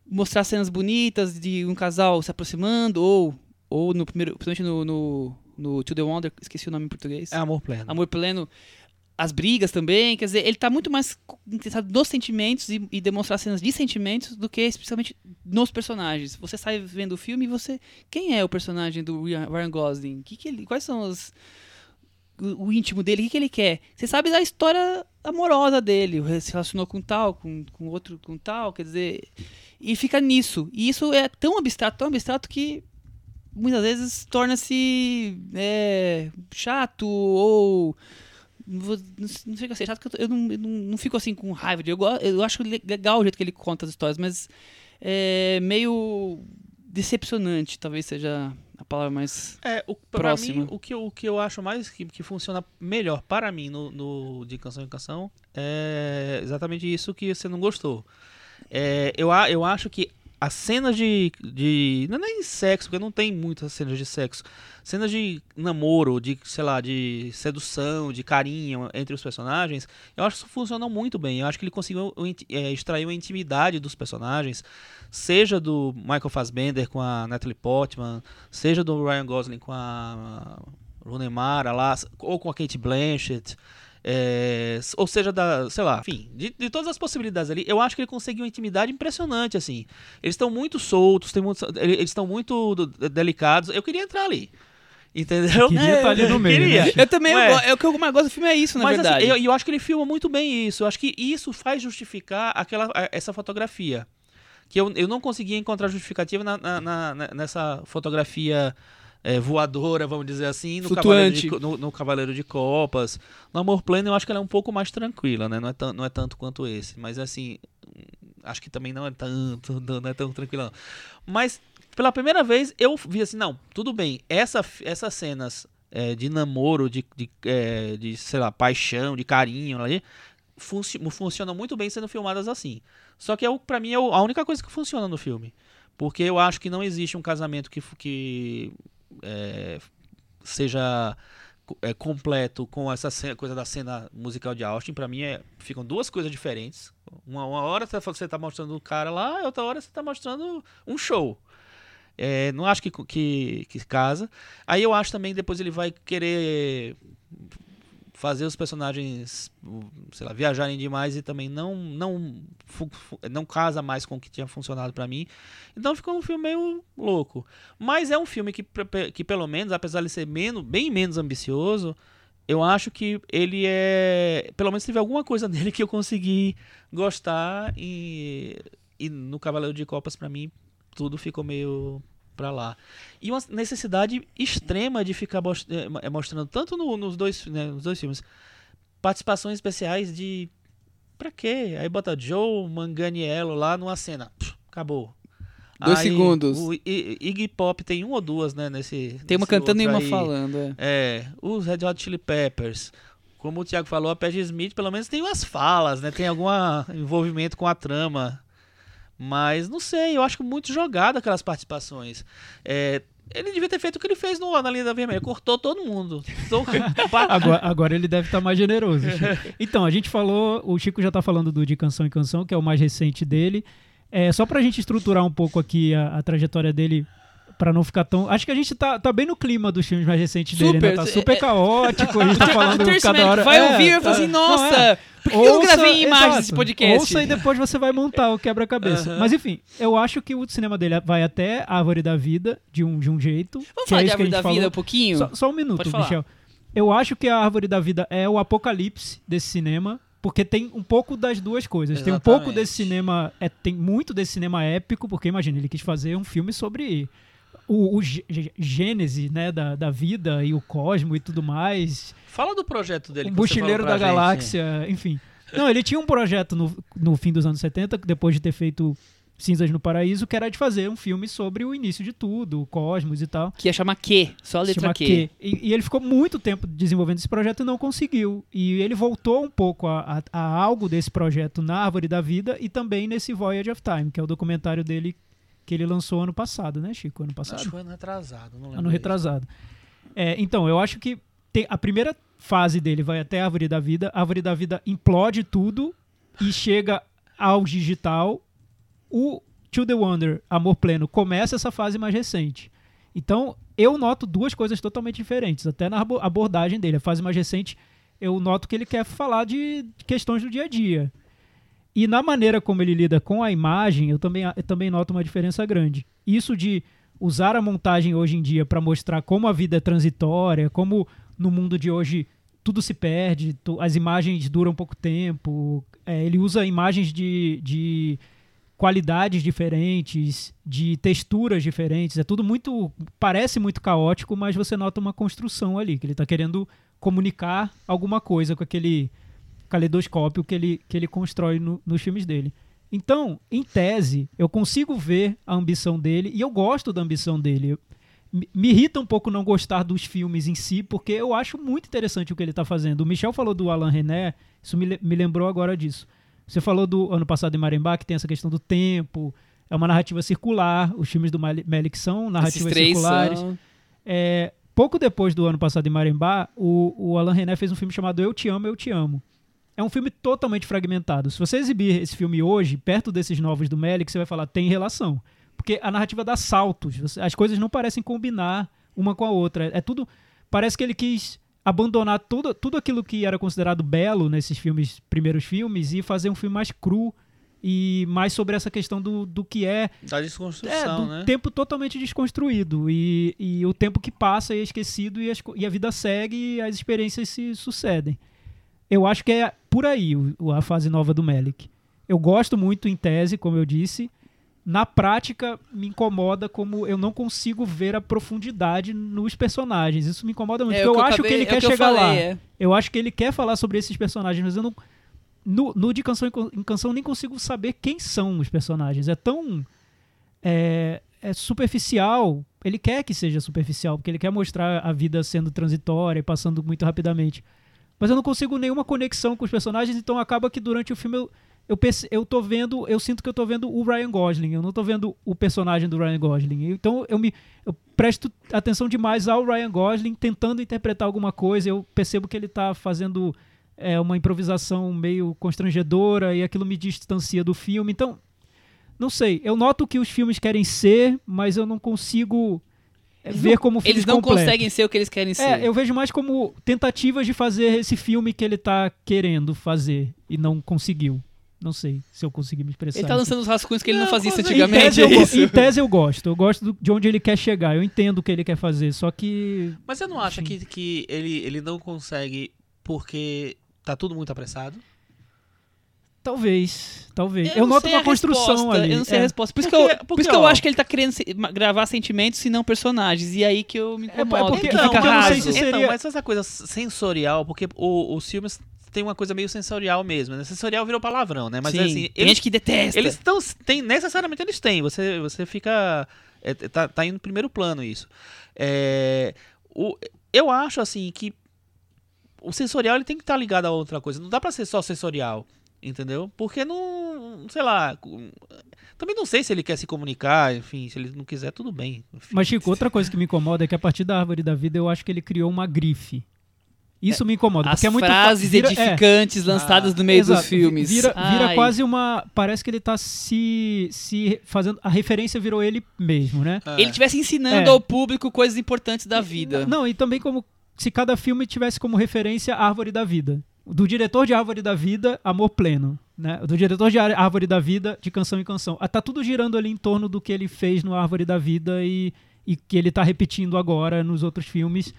mostrar cenas bonitas de um casal se aproximando ou ou no primeiro, principalmente no, no, no To The Wonder, esqueci o nome em português. é amor pleno. Amor pleno, as brigas também, quer dizer, ele tá muito mais interessado nos sentimentos e, e demonstrar cenas de sentimentos do que especialmente nos personagens. Você sai vendo o filme e você, quem é o personagem do Ryan Gosling? Que que ele, quais são os o, íntimo dele, o que, que ele quer. Você sabe da história amorosa dele, se relacionou com tal, com, com outro, com tal, quer dizer. E fica nisso. E isso é tão abstrato, tão abstrato que muitas vezes torna-se é, chato ou. Não, não, não chega a ser chato, porque eu, não, eu não, não, fico assim com raiva. De, eu, eu acho legal o jeito que ele conta as histórias, mas é meio decepcionante, talvez seja a palavra mais é, o, próxima. Mim, o, que eu, o que eu acho mais que, que funciona melhor para mim no, no, de canção em canção é exatamente isso que você não gostou. É, eu, eu acho que as cenas de, de. Não é nem sexo, porque não tem muitas cenas de sexo. Cenas de namoro, de, sei lá, de sedução, de carinho entre os personagens, eu acho que funcionam muito bem. Eu acho que ele conseguiu é, extrair uma intimidade dos personagens, seja do Michael Fassbender com a Natalie Portman, seja do Ryan Gosling com a Rooney Mara lá, ou com a Kate Blanchett. É, ou seja, da, sei lá, enfim, de, de, todas as possibilidades ali, eu acho que ele conseguiu uma intimidade impressionante, assim. Eles estão muito soltos, tem muito, eles estão muito delicados. Eu queria entrar ali. Entendeu? Queria é, estar ali no meio. Queria. Né? Eu também, eu, é o que eu mais gosto do filme é isso, na Mas, verdade. Assim, eu, eu acho que ele filma muito bem isso. Eu acho que isso faz justificar aquela, essa fotografia. Que eu, eu não conseguia encontrar justificativa na, na, na nessa fotografia é, voadora, vamos dizer assim, no Cavaleiro, de, no, no Cavaleiro, de, Copas. No Amor Pleno eu acho que ela é um pouco mais tranquila, né? Não é, não é tanto quanto esse. Mas assim, acho que também não é tanto, não é tão tranquila. Não. Mas pela primeira vez eu vi assim, não, tudo bem, essa, essas cenas é, de namoro, de, de, é, de, sei lá, paixão, de carinho ali, funci funcionam muito bem sendo filmadas assim. Só que é, para mim é a única coisa que funciona no filme. Porque eu acho que não existe um casamento que, que é, seja é, completo com essa cena, coisa da cena musical de Austin, para mim é, ficam duas coisas diferentes. Uma, uma hora você está mostrando o cara lá, outra hora você está mostrando um show. É, não acho que, que, que casa. Aí eu acho também depois ele vai querer fazer os personagens, sei lá, viajarem demais e também não não não casa mais com o que tinha funcionado para mim. Então ficou um filme meio louco. Mas é um filme que, que pelo menos, apesar de ser menos, bem menos ambicioso, eu acho que ele é, pelo menos teve alguma coisa nele que eu consegui gostar e, e no Cavaleiro de Copas para mim tudo ficou meio para lá. E uma necessidade extrema de ficar eh, eh, mostrando, tanto no, nos, dois, né, nos dois filmes, participações especiais de. Pra quê? Aí bota Joe Manganiello lá numa cena. Pff, acabou. Dois aí, segundos. O Iggy Pop tem um ou duas, né? Nesse, tem uma cantando e uma aí. falando. É. é. Os Red Hot Chili Peppers. Como o Thiago falou, a Peggy Smith pelo menos tem umas falas, né? Tem algum envolvimento com a trama. Mas não sei, eu acho muito jogado aquelas participações. É, ele devia ter feito o que ele fez no, na linha da vermelha, cortou todo mundo. agora, agora, ele deve estar tá mais generoso. Chico. Então, a gente falou, o Chico já está falando do De Canção em Canção, que é o mais recente dele. É, só pra gente estruturar um pouco aqui a, a trajetória dele para não ficar tão. Acho que a gente tá, tá bem no clima dos filmes mais recentes super, dele, né? Tá super é, caótico, a gente tá falando cada hora. Vai é, ouvir e falar assim, nossa, é. por que ouça, eu não gravei em imagens esse podcast? Ouça e depois você vai montar o quebra-cabeça. Mas enfim, eu acho que o cinema dele vai até a Árvore da Vida, de um, de um jeito. Vamos falar é de Árvore da Vida um pouquinho? Só, só um minuto, Michel. Eu acho que a Árvore da Vida é o apocalipse desse cinema porque tem um pouco das duas coisas. Exatamente. Tem um pouco desse cinema, é, tem muito desse cinema épico, porque imagina, ele quis fazer um filme sobre o, o gênese né, da, da vida e o cosmo e tudo mais. Fala do projeto dele. O Buchileiro da gente. Galáxia, enfim. Não, ele tinha um projeto no, no fim dos anos 70, depois de ter feito Cinzas no Paraíso, que era de fazer um filme sobre o início de tudo, o cosmos e tal. Que ia chamar Q, só a letra Q. Q. E, e, ele ficou muito tempo desenvolvendo esse projeto e não conseguiu. E ele voltou um pouco a, a, a, algo desse projeto na Árvore da Vida e também nesse Voyage of Time, que é o documentário dele que ele lançou ano passado, né, Chico? Ano passado? Acho que foi ano retrasado, não lembro. Ano retrasado. É, então, eu acho que tem, a primeira fase dele vai até a Árvore da Vida, a Árvore da Vida implode tudo e chega ao digital. O To The Wonder, Amor Pleno, começa essa fase mais recente. Então, eu noto duas coisas totalmente diferentes, até na abordagem dele. A fase mais recente, eu noto que ele quer falar de questões do dia a dia. E na maneira como ele lida com a imagem, eu também, eu também noto uma diferença grande. Isso de usar a montagem hoje em dia para mostrar como a vida é transitória, como no mundo de hoje tudo se perde, tu- as imagens duram pouco tempo, é, ele usa imagens de, de qualidades diferentes, de texturas diferentes, é tudo muito, parece muito caótico, mas você nota uma construção ali, que ele está querendo comunicar alguma coisa com aquele caleidoscópio que ele, que ele constrói no- nos filmes dele. Então, em tese, eu consigo ver a ambição dele e eu gosto da ambição dele. Eu- me irrita um pouco não gostar dos filmes em si, porque eu acho muito interessante o que ele está fazendo. O Michel falou do Alain René, isso me, me lembrou agora disso. Você falou do ano passado em Marimbá, que tem essa questão do tempo, é uma narrativa circular, os filmes do Melick são Esses narrativas três circulares. são... É, pouco depois do ano passado em Marimbá, o, o Alain René fez um filme chamado Eu Te Amo, Eu Te Amo. É um filme totalmente fragmentado. Se você exibir esse filme hoje, perto desses novos do Melick, você vai falar, tem relação. Porque a narrativa dá saltos. As coisas não parecem combinar uma com a outra. É tudo. Parece que ele quis abandonar tudo, tudo aquilo que era considerado belo nesses filmes, primeiros filmes, e fazer um filme mais cru e mais sobre essa questão do, do que é Da é, desconstrução, do né? tempo totalmente desconstruído. E, e o tempo que passa e é esquecido e, as e a vida segue e as experiências se sucedem. Eu acho que é por aí a fase nova do Melick. Eu gosto muito em tese, como eu disse. Na prática, me incomoda como eu não consigo ver a profundidade nos personagens. Isso me incomoda muito. É, porque o eu eu acho que acabei- ele é quer que chegar lá. falei, é. Eu acho que ele quer falar sobre esses personagens, mas eu não. No, no de canção em Can- em canção, nem consigo saber quem são os personagens. É tão. É, é superficial. Ele quer que seja superficial, porque ele quer mostrar a vida sendo transitória e passando muito rapidamente. Mas eu não consigo nenhuma conexão com os personagens, então acaba que durante o filme eu, eu, perce- eu tô vendo. Eu sinto que eu tô vendo o Ryan Gosling, eu não tô vendo o personagem do Ryan Gosling. Então eu me. Eu presto atenção demais ao Ryan Gosling tentando interpretar alguma coisa. Eu percebo que ele tá fazendo é, uma improvisação meio constrangedora e aquilo me distancia do filme. Então, não sei. Eu noto que os filmes querem ser, mas eu não consigo ver como filmes Eles não completos. conseguem ser o que eles querem ser. É, eu vejo mais como tentativas de fazer esse filme que ele tá querendo fazer e não conseguiu. Não sei se eu consegui me expressar. Ele tá lançando os rascunhos que ele não, Não, fazia isso consegue. em antigamente. tese, eu, é isso. em tese eu gosto. Eu gosto do- de onde ele quer chegar. Eu entendo o que ele quer fazer. Só que. Mas você não acha que, que ele, ele não consegue porque tá tudo muito apressado? Talvez. Talvez. Eu, não noto uma a construção resposta, ali. Eu não sei a É. resposta. Por isso, Porque- que, eu, por porque, isso que eu ó, acho que ele tá querendo se- gravar sentimentos e não personagens. E aí que eu me É, é incomodo. porque- que Então, fica eu não sei raso. se seria- Então, mas essa coisa sensorial, porque o- os filmes têm uma coisa meio sensorial mesmo, né? Sensorial virou palavrão, né? Mas Sim, assim, tem eles, gente que detesta. eles estão. Tem, necessariamente eles têm. Você, você fica. é, tá, tá indo no primeiro plano isso. É, o, eu acho assim que o sensorial ele tem que estar ligado a outra coisa. Não dá pra ser só sensorial, entendeu? Porque não. Sei lá. Também não sei se ele quer se comunicar, enfim, se ele não quiser, tudo bem. enfim. Mas, Chico, outra coisa que me incomoda é que a partir da árvore da vida eu acho que ele criou uma grife. Isso me incomoda. As porque é muito frases vira- é, edificantes lançadas Ah, no meio Exato, dos filmes. Vira, vira quase uma. Parece que ele tá se, se fazendo. A referência virou ele mesmo, né? Ah, Ele estivesse ensinando É. ao público coisas importantes da vida. Não, e também como se cada filme tivesse como referência a Árvore da Vida. Do diretor de Árvore da Vida, Amor Pleno. Né? Do diretor de Árvore da Vida, de Canção em Canção. Ah, Tá tudo girando ali em torno do que ele fez no Árvore da Vida e, e que ele tá repetindo agora nos outros filmes.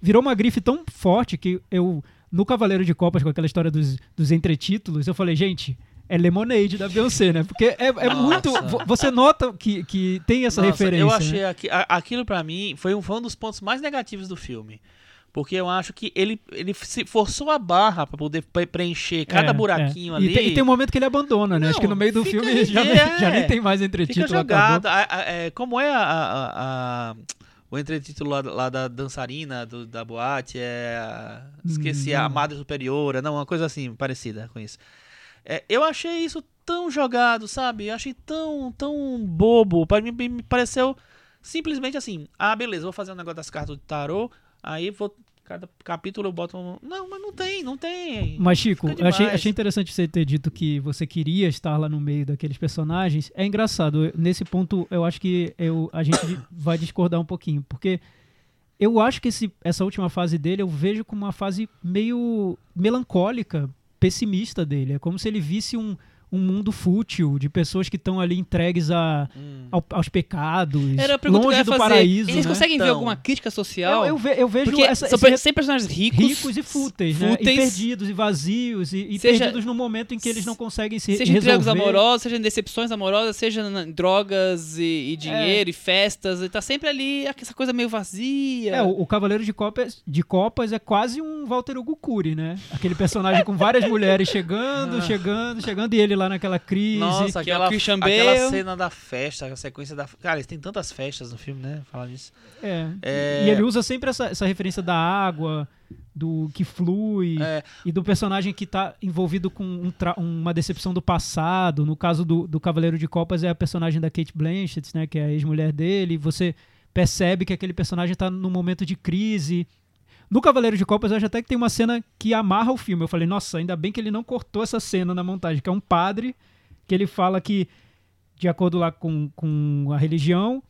Virou uma grife tão forte que eu, no Cavaleiro de Copas, com aquela história dos, dos entretítulos, eu falei, gente, é Lemonade da Beyoncé, né? Porque é, é muito. vo- Você nota que, que tem essa Nossa, referência. Eu né? achei aqui- a- aquilo pra mim foi um, foi um dos pontos mais negativos do filme. Porque eu acho que ele, ele se forçou a barra pra poder pre- preencher cada É, buraquinho é. ali. E tem, e tem um momento que ele abandona, né? Acho que no Não, meio do fica filme já, ridículo, nem- já nem é. tem mais Fica entretítulo. jogado. acabou. A- a- é, como é a, a- a- o entretítulo lá, lá da dançarina do- da boate? É, a- esqueci, a Hum. Madre Superiora. Não, uma coisa assim, parecida com isso. É, eu achei isso tão jogado, sabe? Eu achei tão, tão bobo. Para mim, me pareceu simplesmente assim: ah, beleza, vou fazer um negócio das cartas de tarô, aí vou. Cada capítulo eu boto um. Não, mas não tem, não tem. Mas, Chico, achei, achei interessante você ter dito que você queria estar lá no meio daqueles personagens. É engraçado. Nesse ponto, eu acho que eu, a gente vai discordar um pouquinho. Porque eu acho que esse, essa última fase dele eu vejo como uma fase meio melancólica, pessimista dele. É como se ele visse um, um mundo fútil de pessoas que estão ali entregues a, Hum. ao- aos pecados, longe do fazer. paraíso. Eles né? conseguem ver Então, alguma crítica social? Eu, eu, ve- eu vejo Porque essa, são esse sempre personagens ricos, ricos e fúteis, né? E fúteis, perdidos e vazios e, e Seja- perdidos no momento em que eles não conseguem se seja em triângulos resolver. amorosos, seja em decepções amorosas, seja em drogas e, e dinheiro e festas. E tá sempre ali essa coisa meio vazia. É, o, o Cavaleiro de Copas, de Copas é quase um Walter Hugo Cury, né? Aquele personagem com várias mulheres chegando, chegando, chegando, e ele lá naquela crise. Nossa, que é o aquela, Christian aquela cena da festa, a sequência da. Cara, eles têm tantas festas no filme, né? Falar disso. É. É. E ele usa sempre essa, essa referência da água, do que flui, É. e do personagem que tá envolvido com um tra- uma decepção do passado. No caso do, do Cavaleiro de Copas é a personagem da Kate Blanchett, né? Que é a ex-mulher dele. Você percebe que aquele personagem tá num momento de crise. No Cavaleiro de Copas, eu acho até que tem uma cena que amarra o filme. Eu falei, nossa, ainda bem que ele não cortou essa cena na montagem, que é um padre que ele fala que, de acordo lá com, com a religião,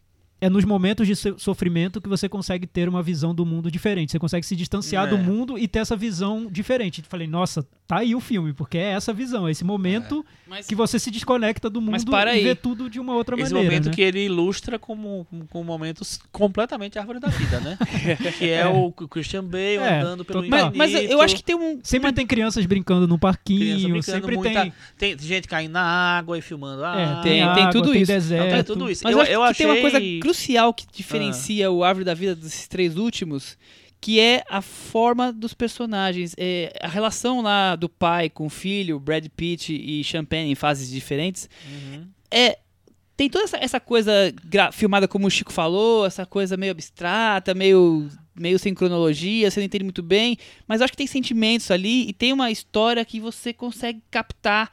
é nos momentos de so- sofrimento que você consegue ter uma visão do mundo diferente. Você consegue se distanciar É. do mundo e ter essa visão diferente. Eu falei, nossa, tá aí o filme, porque é essa visão, é esse momento Mas que você se desconecta do mundo e aí. vê tudo de uma outra Esse maneira. momento né? que ele ilustra como, como momentos completamente árvore da vida, né? que é, o Christian Bale É, andando pelo total. mas, mas eu acho que tem um. Sempre tem crianças brincando no parquinho, brincando sempre muita, tem... tem gente caindo na água e filmando a É, água. tem, Tem- água, tem tudo tem isso. deserto. Então, tem tudo isso. Mas eu, eu, acho que achei... tem uma coisa crucial que diferencia o Árvore da Vida desses três últimos, que é a forma dos personagens. É, a relação lá do pai com o filho, Brad Pitt e Champagne em fases diferentes, Uhum. é tem toda essa, essa coisa filmada como o Chico falou, essa coisa meio abstrata, meio meio sem cronologia, você não entende muito bem, mas eu acho que tem sentimentos ali e tem uma história que você consegue captar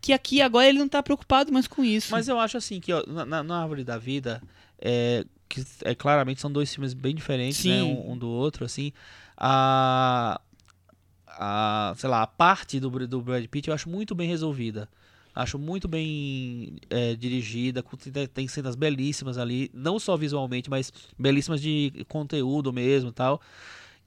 que aqui agora ele não tá preocupado mais com isso. Mas eu acho assim que ó, na, na- na Árvore da Vida, é, que é, claramente são dois filmes bem diferentes, né, um, um do outro, assim. A, a, sei lá, a parte do, do Brad Pitt eu acho muito bem resolvida. Acho muito bem é, dirigida, tem cenas belíssimas ali, não só visualmente, mas belíssimas de conteúdo mesmo e tal.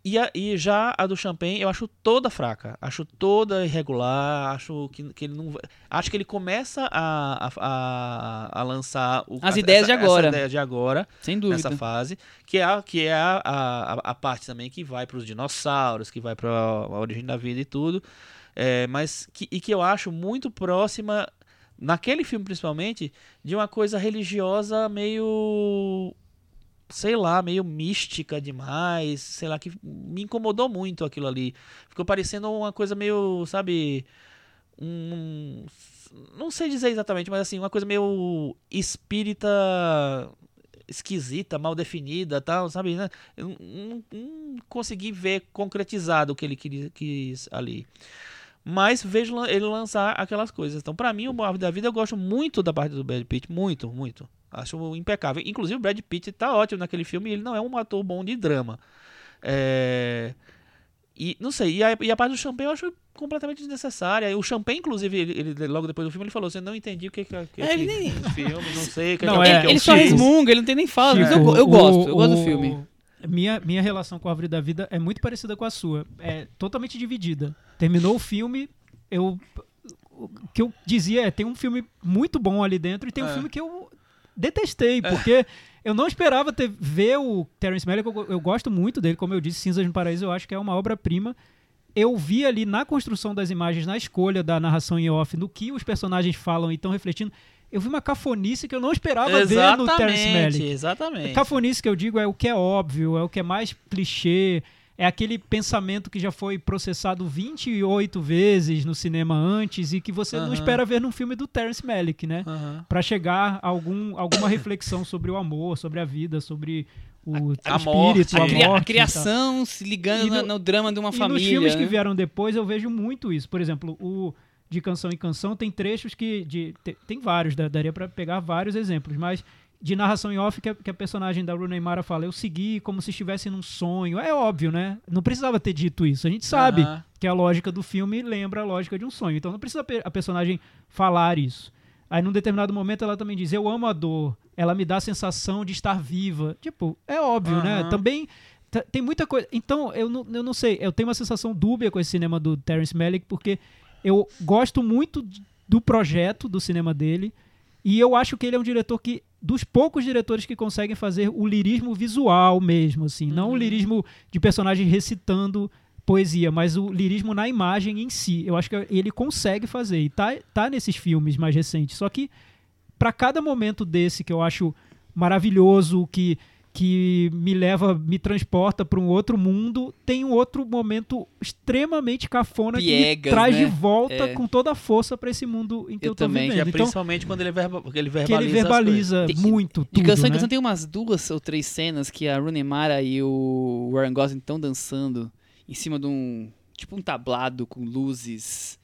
E, a- e já a do Champagne eu acho toda fraca, acho toda irregular, acho que, que ele não. Acho que ele começa a, a, a, a lançar o- As essa- ideias de essa agora. ideia de agora Sem dúvida. nessa fase, que é, a, que é a, a, a parte também que vai para os dinossauros, que vai para a origem da vida e tudo, é, mas que, e que eu acho muito próxima, naquele filme principalmente, de uma coisa religiosa meio, sei lá, meio mística demais, sei lá, que me incomodou muito aquilo ali. Ficou parecendo uma coisa meio, sabe, um... Não sei dizer exatamente, mas assim, uma coisa meio espírita esquisita, mal definida tal, sabe? Né? Eu não, não- consegui ver concretizado o que ele queria, quis ali. Mas vejo ele lançar aquelas coisas. Então, pra mim, o Árvore da Vida, eu gosto muito da parte do Brad Pitt. Muito, muito. Acho impecável. Inclusive, o Brad Pitt tá ótimo naquele filme ele não é um ator bom de drama. É... E não sei, e a, e a parte do Champagne eu acho completamente desnecessária. O Champagne, inclusive, ele, ele- logo depois do filme, ele falou assim: não entendi o que, que, que É, ele nem- filme, não sei. o que Não, que é, que ele um só filme. resmunga, ele não tem nem fala, mas eu, Chico, eu o- gosto, eu gosto do o- filme. Minha, minha relação com a Árvore da Vida é muito parecida com a sua. É totalmente dividida. Terminou o filme, eu. O que eu dizia é: tem um filme muito bom ali dentro e tem um É. filme que eu detestei, porque eu não esperava ter, ver o Terence Malick. Eu, eu gosto muito dele, como eu disse, Cinzas no Paraíso, eu acho que é uma obra-prima. Eu vi ali na construção das imagens, na escolha da narração em off, no que os personagens falam e estão refletindo. Eu vi uma cafonice que eu não esperava ver no Terence Exatamente, Malick. exatamente. Cafonice que eu digo é o que é óbvio, é o que é mais clichê, é aquele pensamento que já foi processado 28 vezes no cinema antes e que você não espera ver num filme do Terence Malick, né? Pra chegar a algum, alguma reflexão sobre o amor, sobre a vida, sobre o A espírito, morte. a, A, a morte. tal. criação se ligando no- no drama de uma E família. nos filmes que né? vieram depois eu vejo muito isso. Por exemplo, o de canção em canção tem trechos que de, te- tem vários, daria pra pegar vários exemplos, mas de narração em off que a, que a personagem da Rooney Mara fala, eu segui como se estivesse num sonho. É óbvio, né? Não precisava ter dito isso. A gente sabe que a lógica do filme lembra a lógica de um sonho. Então não precisa a personagem falar isso. Aí num determinado momento ela também diz: "Eu amo a dor. Ela me dá a sensação de estar viva". Tipo, é óbvio, né? Também tem muita coisa. Então, eu não, eu não sei, eu tenho uma sensação dúbia com esse cinema do Terence Malick porque eu gosto muito do projeto do cinema dele. E eu acho que ele é um diretor que dos poucos diretores que conseguem fazer o lirismo visual mesmo, assim, não o Uhum. lirismo de personagem recitando poesia, mas o lirismo na imagem em si. Eu acho que ele consegue fazer e tá, tá nesses filmes mais recentes. Só que para cada momento desse que eu acho maravilhoso, que que me leva, me transporta para um outro mundo, tem um outro momento extremamente cafona que Piegas, me traz né? de volta É. com toda a força para esse mundo em que Eu eu, tô também, Que é vivendo. Então, principalmente quando ele, verba, que ele que verbaliza. ele verbaliza Tem- muito De tudo, Canção em né? Canção tem umas duas ou três cenas que a Rooney Mara e o Warren Gosling estão dançando em cima de um. Tipo um tablado com luzes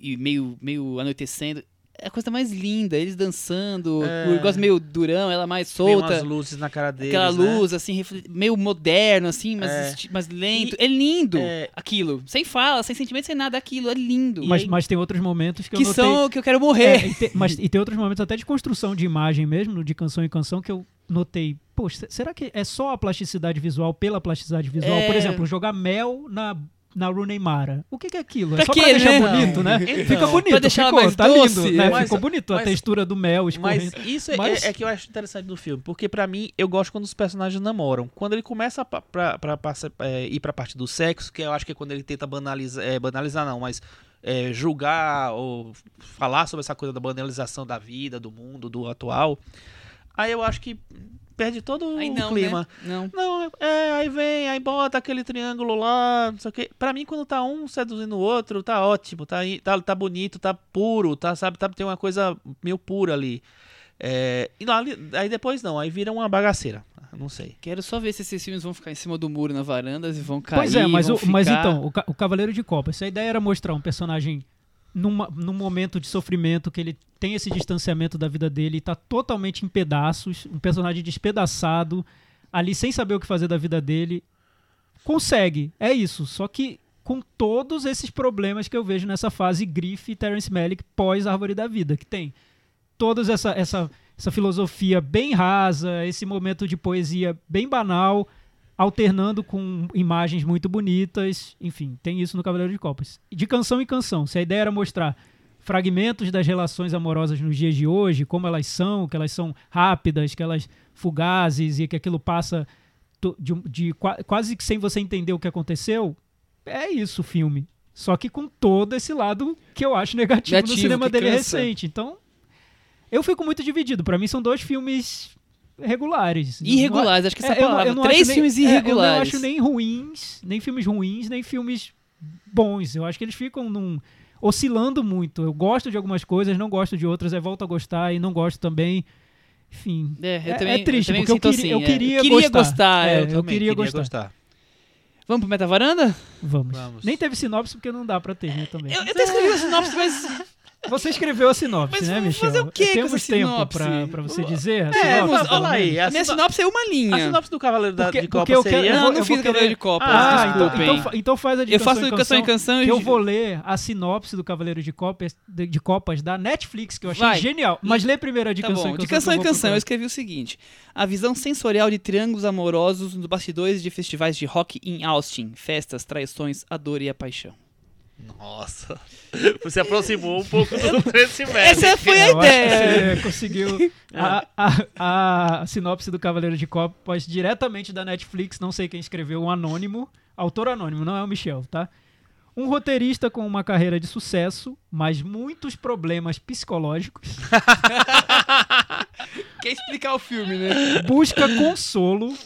e meio, meio anoitecendo. É a coisa mais linda, eles dançando, É. o Gosling meio durão, ela mais As, tem solta. umas luzes na cara dele. Aquela luz, assim, refle- meio moderno, assim, mas, É. mas lento. é lindo é- aquilo. Sem fala, sem sentimento, sem nada, aquilo. É lindo. Mas, aí- mas tem outros momentos que, que eu notei... são que eu quero É, morrer. e te- mas e tem outros momentos até de construção de imagem mesmo, de canção em canção, que eu notei. Poxa, se- será que é só a plasticidade visual pela plasticidade visual? É. Por exemplo, jogar mel na, na Rooney Mara. O que, que é aquilo? É Pra só quê, pra deixar né? bonito, né? Então, Fica bonito, pra deixar ficou, mais tá doce, lindo, né? mas- Ficou bonito a mas- textura do mel escorrendo. Mas isso é- Mas- É, é que eu acho interessante do filme, porque pra mim eu gosto quando os personagens namoram. Quando ele começa a pa- pra, pra, passa- é, ir pra parte do sexo, que eu acho que é quando ele tenta banalizar, é, banalizar não, mas é, julgar ou falar sobre essa coisa da banalização da vida, do mundo, do atual, aí eu acho que perde todo Aí o não, clima. né? Não. Não, é, aí vem, aí bota aquele triângulo lá, não sei o quê. Pra mim, quando tá um seduzindo o outro, tá ótimo, tá, aí- tá, tá bonito, tá puro, tá, sabe, tá, tem uma coisa meio pura ali. É, e lá, aí depois não, aí vira uma bagaceira, não sei. Quero só ver se esses filmes vão ficar em cima do muro na varanda e vão cair. Pois é, mas, o, mas ficar- então, o, Ca- o Cavaleiro de Copas, se a ideia era mostrar um personagem numa, num momento de sofrimento, que ele tem esse distanciamento da vida dele e tá totalmente em pedaços, um personagem despedaçado, ali sem saber o que fazer da vida dele, consegue, é isso. Só que com todos esses problemas que eu vejo nessa fase Griff e Terence Malick pós Árvore da Vida, que tem toda essa, essa, essa filosofia bem rasa, esse momento de poesia bem banal, alternando com imagens muito bonitas. Enfim, tem isso no Cavaleiro de Copas. De canção em canção. Se a ideia era mostrar fragmentos das relações amorosas nos dias de hoje, como elas são, que elas são rápidas, que elas fugazes e que aquilo passa de, de qua- quase que sem você entender o que aconteceu, é isso o filme. Só que com todo esse lado que eu acho negativo, Negativo, no cinema dele cansa. recente. Então, eu fico muito dividido. Pra mim são dois filmes regulares. Irregulares, acho que essa É, eu não- palavra. eu não Três acho nem- filmes é, eu não irregulares. acho nem ruins, nem filmes ruins, nem filmes bons. Eu acho que eles ficam num oscilando muito. Eu gosto de algumas coisas, não gosto de outras, aí volto a gostar e não gosto também. Enfim. É, eu É- também, é triste, eu também porque eu queria- assim, eu é. queria queria gostar. gostar. É, eu- eu também queria gostar. Vamos pro Meta Varanda? Vamos. Vamos. Nem teve sinopse porque não dá pra ter, né, também. Eu, eu até escrevi o sinopse, mas Você escreveu a sinopse, Mas né, Michel? fazer o quê com Temos essa tempo sinopse? pra, pra você dizer a É, sinopse, pelo fala aí. A a minha sino- sinopse é uma A linha. sinopse do Cavaleiro da, Porque- de porque Copa eu quero- seria... eu Não, vou- não eu fiz vou Cavaleiro querer- de Copas, Ah, então, então, então faz a de eu canção faço em canção em canção. e eu vou ler a sinopse do Cavaleiro de Copas, de, de Copas da Netflix, que eu achei Vai. genial. Mas lê primeiro a de Tá canção bom, em canção. de canção que em eu canção, eu escrevi o seguinte: a visão sensorial de triângulos amorosos nos bastidores de festivais de rock em Austin, festas, traições, a dor e a paixão. Nossa, você aproximou um pouco do Tracy Malick. Essa foi a Eu acho que ideia. você conseguiu a, a- a sinopse do Cavaleiro de Copas diretamente da Netflix, não sei quem escreveu, um anônimo, autor anônimo, não é o Michel, tá? Um roteirista com uma carreira de sucesso, mas muitos problemas psicológicos, Quer explicar o filme, né? busca consolo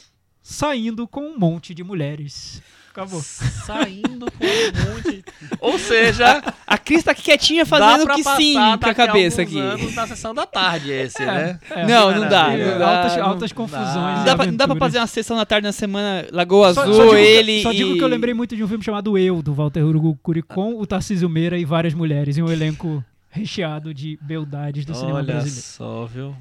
saindo com um monte de mulheres. Acabou. Saindo com um monte... Ou seja, A Cris tá aqui quietinha fazendo que sim com a cabeça aqui. anos na sessão da tarde esse, né? É, Não, não dá, é, não dá. altas, não- altas confusões. dá. Não dá, pra, não dá pra fazer uma sessão da tarde na semana Lagoa Só, Azul, só que- ele só digo e... que eu lembrei muito de um filme chamado Eu, do Walter Urico com o Tarcísio Meira e várias mulheres, em um elenco recheado de beldades do cinema Olha brasileiro. só, viu?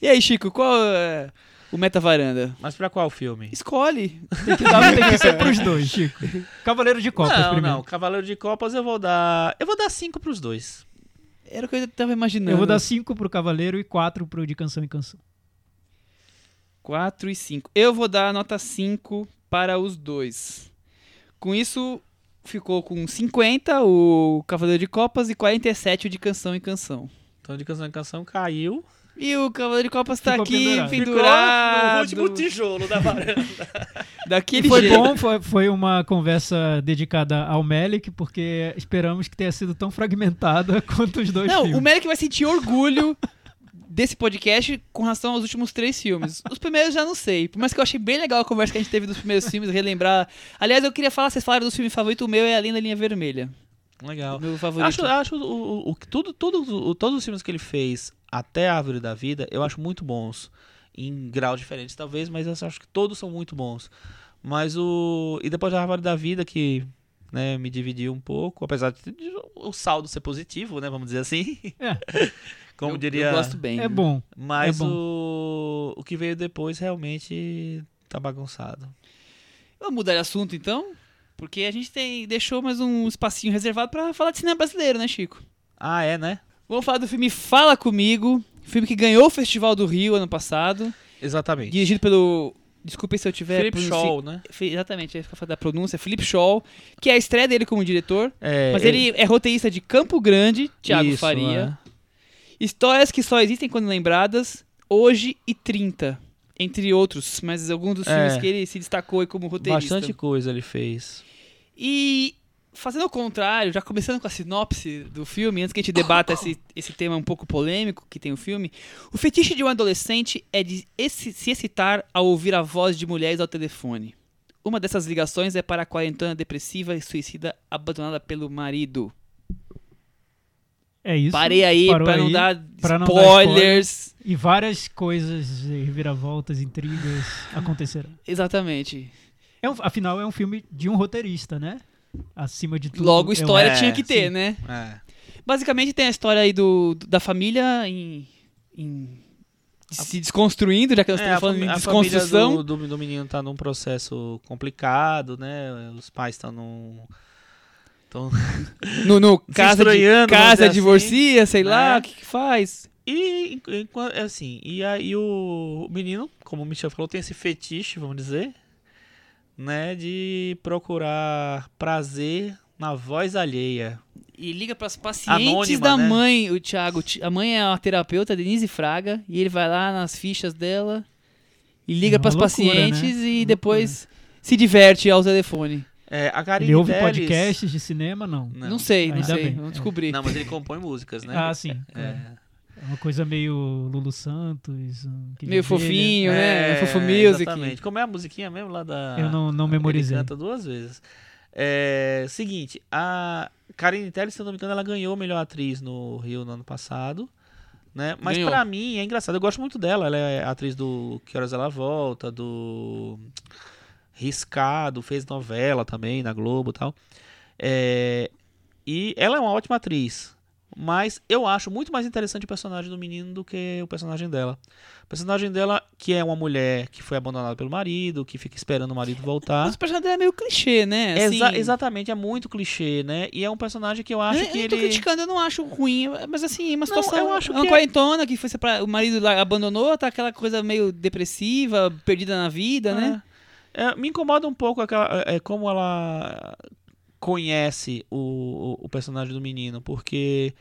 E aí, Chico, qual é o Meta Varanda? Mas pra qual filme? Escolhe. Tem que, dar, tem que ser pros dois, Chico. Cavaleiro de Copas não, primeiro. não, Cavaleiro de Copas eu vou dar... Eu vou dar cinco pros dois. Era o que eu tava imaginando. Eu vou dar cinco pro Cavaleiro e quatro pro De Canção em Canção. 4 e 5. Eu vou dar a nota 5 para os dois. Com isso, ficou com 50 o Cavaleiro de Copas e 47 o de Canção em Canção. Então, de canção em canção caiu. E o Cavaleiro de Copas tá Ficou aqui pendurado. pendurado. Ficou no último tijolo da varanda. Daquele Foi jeito. bom, foi, foi uma conversa dedicada ao Melick, porque esperamos que tenha sido tão fragmentada quanto os dois Não, filmes. o Merrick vai sentir orgulho desse podcast com relação aos últimos três filmes. Os primeiros já não sei. Por mais que eu achei bem legal a conversa que a gente teve dos primeiros filmes, relembrar. Aliás, eu queria falar, vocês falaram dos filmes favoritos, o meu é Além da Linha Vermelha. Legal. Meu favorito. Acho, acho o, o, o- tudo, tudo, o- todos os filmes que ele fez até a Árvore da Vida, eu acho muito bons. Em graus diferentes, talvez, mas eu acho que todos são muito bons. Mas o. E depois da Árvore da Vida, que né, me dividiu um pouco, apesar de o saldo ser positivo, né? Vamos dizer assim. É. Como eu, diria. Eu gosto bem. É bom. Mas é bom. o, o que veio depois realmente tá bagunçado. Vamos mudar de assunto então? Porque a gente tem, deixou mais um espacinho reservado pra falar de cinema brasileiro, né, Chico? Ah, é, né? Vamos falar do filme Fala Comigo, filme que ganhou o Festival do Rio ano passado, Exatamente. dirigido pelo. Desculpem se eu tiver. Pronunci- Shaw, né? Exatamente, eu falei da pronúncia, Felipe Shaw, que é a estreia dele como diretor, É, mas ele é roteirista de Campo Grande, Thiago Isso, Faria. é. Histórias que só existem quando lembradas, Hoje e 30, entre outros, mas alguns dos É. filmes que ele se destacou aí como roteirista. Bastante coisa ele fez. E fazendo o contrário, já começando com a sinopse do filme, antes que a gente debata esse, esse tema um pouco polêmico que tem o filme, o fetiche de um adolescente é de se excitar ao ouvir a voz de mulheres ao telefone. Uma dessas ligações é para a quarentena depressiva e suicida abandonada pelo marido. É isso. Parei aí para não dar pra não dar spoilers. E várias coisas, reviravoltas, intrigas acontecerão. Exatamente. É um- afinal, é um filme de um roteirista, né? Acima de tudo. Logo, é história É, tinha que ter, sim. né? É. Basicamente tem a história aí do, da família em, em- se desconstruindo, já que nós É, estamos falando fami- em a desconstrução. do, do, do menino tá num processo complicado, né? Os pais estão num. Tão... No, no casa, de, casa divorcia, sei lá, né? o que, que faz? E enqu- assim, e aí o menino, como o Michel falou, tem esse fetiche, vamos dizer, né? De procurar prazer na voz alheia. E liga pras pacientes Anônima, da né? mãe, o Thiago. A mãe é a terapeuta, Denise Fraga, e ele vai lá nas fichas dela e liga É uma pras loucura, pacientes né? e Loucura. depois se diverte ao telefone. É, a Karine Ele ouve podcasts de cinema? Não. Não, sei, não Ainda sei. bem, Vamos é. descobrir. Não, mas ele compõe músicas, né? Ah, sim. É. É uma coisa meio Lulu Santos. um Meio Abelha. fofinho, né? É, Fofo Music. Exatamente. Como é a musiquinha mesmo lá da. Eu não, não Ele memorizei. canta duas vezes. É, seguinte, a Karine Telles, se eu não me engano, ela ganhou melhor atriz no Rio no ano passado. Né? Mas Ganhou. pra mim é engraçado, eu gosto muito dela. Ela é atriz do Que Horas Ela Volta, do Riscado, fez novela também na Globo e tal. É, e ela é uma ótima atriz. Mas eu acho muito mais interessante o personagem do menino do que o personagem dela. O personagem dela, que é uma mulher que foi abandonada pelo marido, que fica esperando o marido voltar. Mas o personagem dele é meio clichê, né? Assim, Exa- exatamente, é muito clichê, né? E é um personagem que eu acho eu, que eu não tô ele. criticando, eu não acho ruim, mas assim, uma Não, situação. eu acho é uma que é- quarentona que foi o marido lá abandonou, tá aquela coisa meio depressiva, perdida na vida, né? É, é, me incomoda um pouco aquela, é, como ela conhece o, o, personagem do menino, porque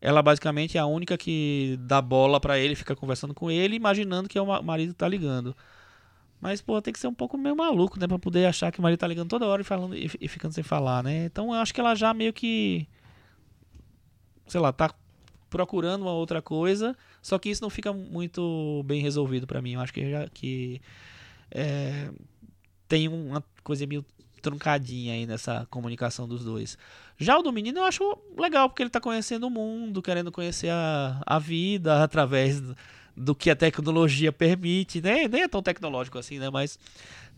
ela basicamente é a única que dá bola pra ele, fica conversando com ele, imaginando que é o ma- marido tá ligando. Mas, pô, tem que ser um pouco meio maluco, né? Pra poder achar que o marido tá ligando toda hora e, falando, e, e ficando sem falar, né? Então eu acho que ela já meio que. Sei lá, tá procurando uma outra coisa. Só que isso não fica muito bem resolvido pra mim. Eu acho que já que. é, tem uma coisa meio truncadinha aí nessa comunicação dos dois. Já o do menino eu acho legal, porque ele tá conhecendo o mundo, querendo conhecer a, a vida através do, que a tecnologia permite, né? Nem é tão tecnológico assim, né? Mas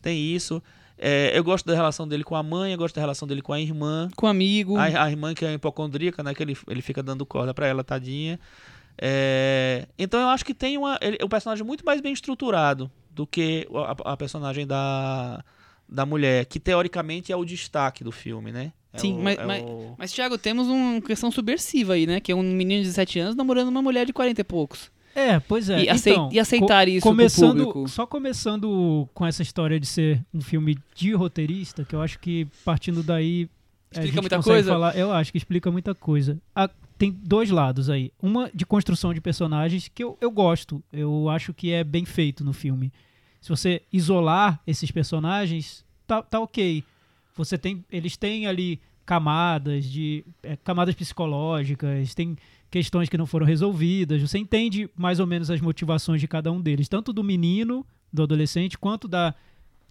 tem isso. É, eu gosto da relação dele com a mãe, eu gosto da relação dele com a irmã. Com um amigo. A, a irmã que é hipocondríaca, né? Que ele, ele fica dando corda pra ela, tadinha. É, então eu acho que tem uma, ele, o personagem muito mais bem estruturado do que a, a personagem da, da mulher, que teoricamente é o destaque do filme, né? É Sim, o- mas- é mas- o- Mas, Thiago, temos uma questão subversiva aí, né? Que é um menino de 17 anos namorando uma mulher de 40 e poucos. É, pois é. E acei- então, e aceitar co- isso pro começando, público. Só começando com essa história de ser um filme de roteirista, que eu acho que partindo daí a Explica gente muita consegue coisa? falar- eu acho que explica muita coisa. Ah, tem dois lados aí. Uma de construção de personagens que eu, eu gosto. Eu acho que é bem feito no filme. Se você isolar esses personagens, tá, tá ok. Você tem, eles têm ali camadas de é, camadas psicológicas, tem questões que não foram resolvidas. Você entende mais ou menos as motivações de cada um deles, tanto do menino, do adolescente, quanto da,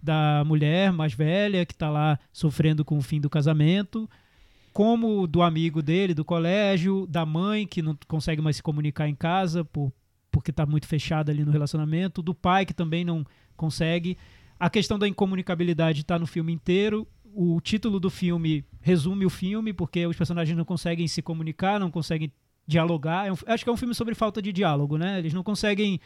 da mulher mais velha que está lá sofrendo com o fim do casamento, como do amigo dele do colégio, da mãe que não consegue mais se comunicar em casa por, porque está muito fechada ali no relacionamento, do pai que também não consegue. A questão da incomunicabilidade está no filme inteiro. O título do filme resume o filme, porque os personagens não conseguem se comunicar, não conseguem dialogar. É um- acho que é um filme sobre falta de diálogo, né? Eles não conseguem Ou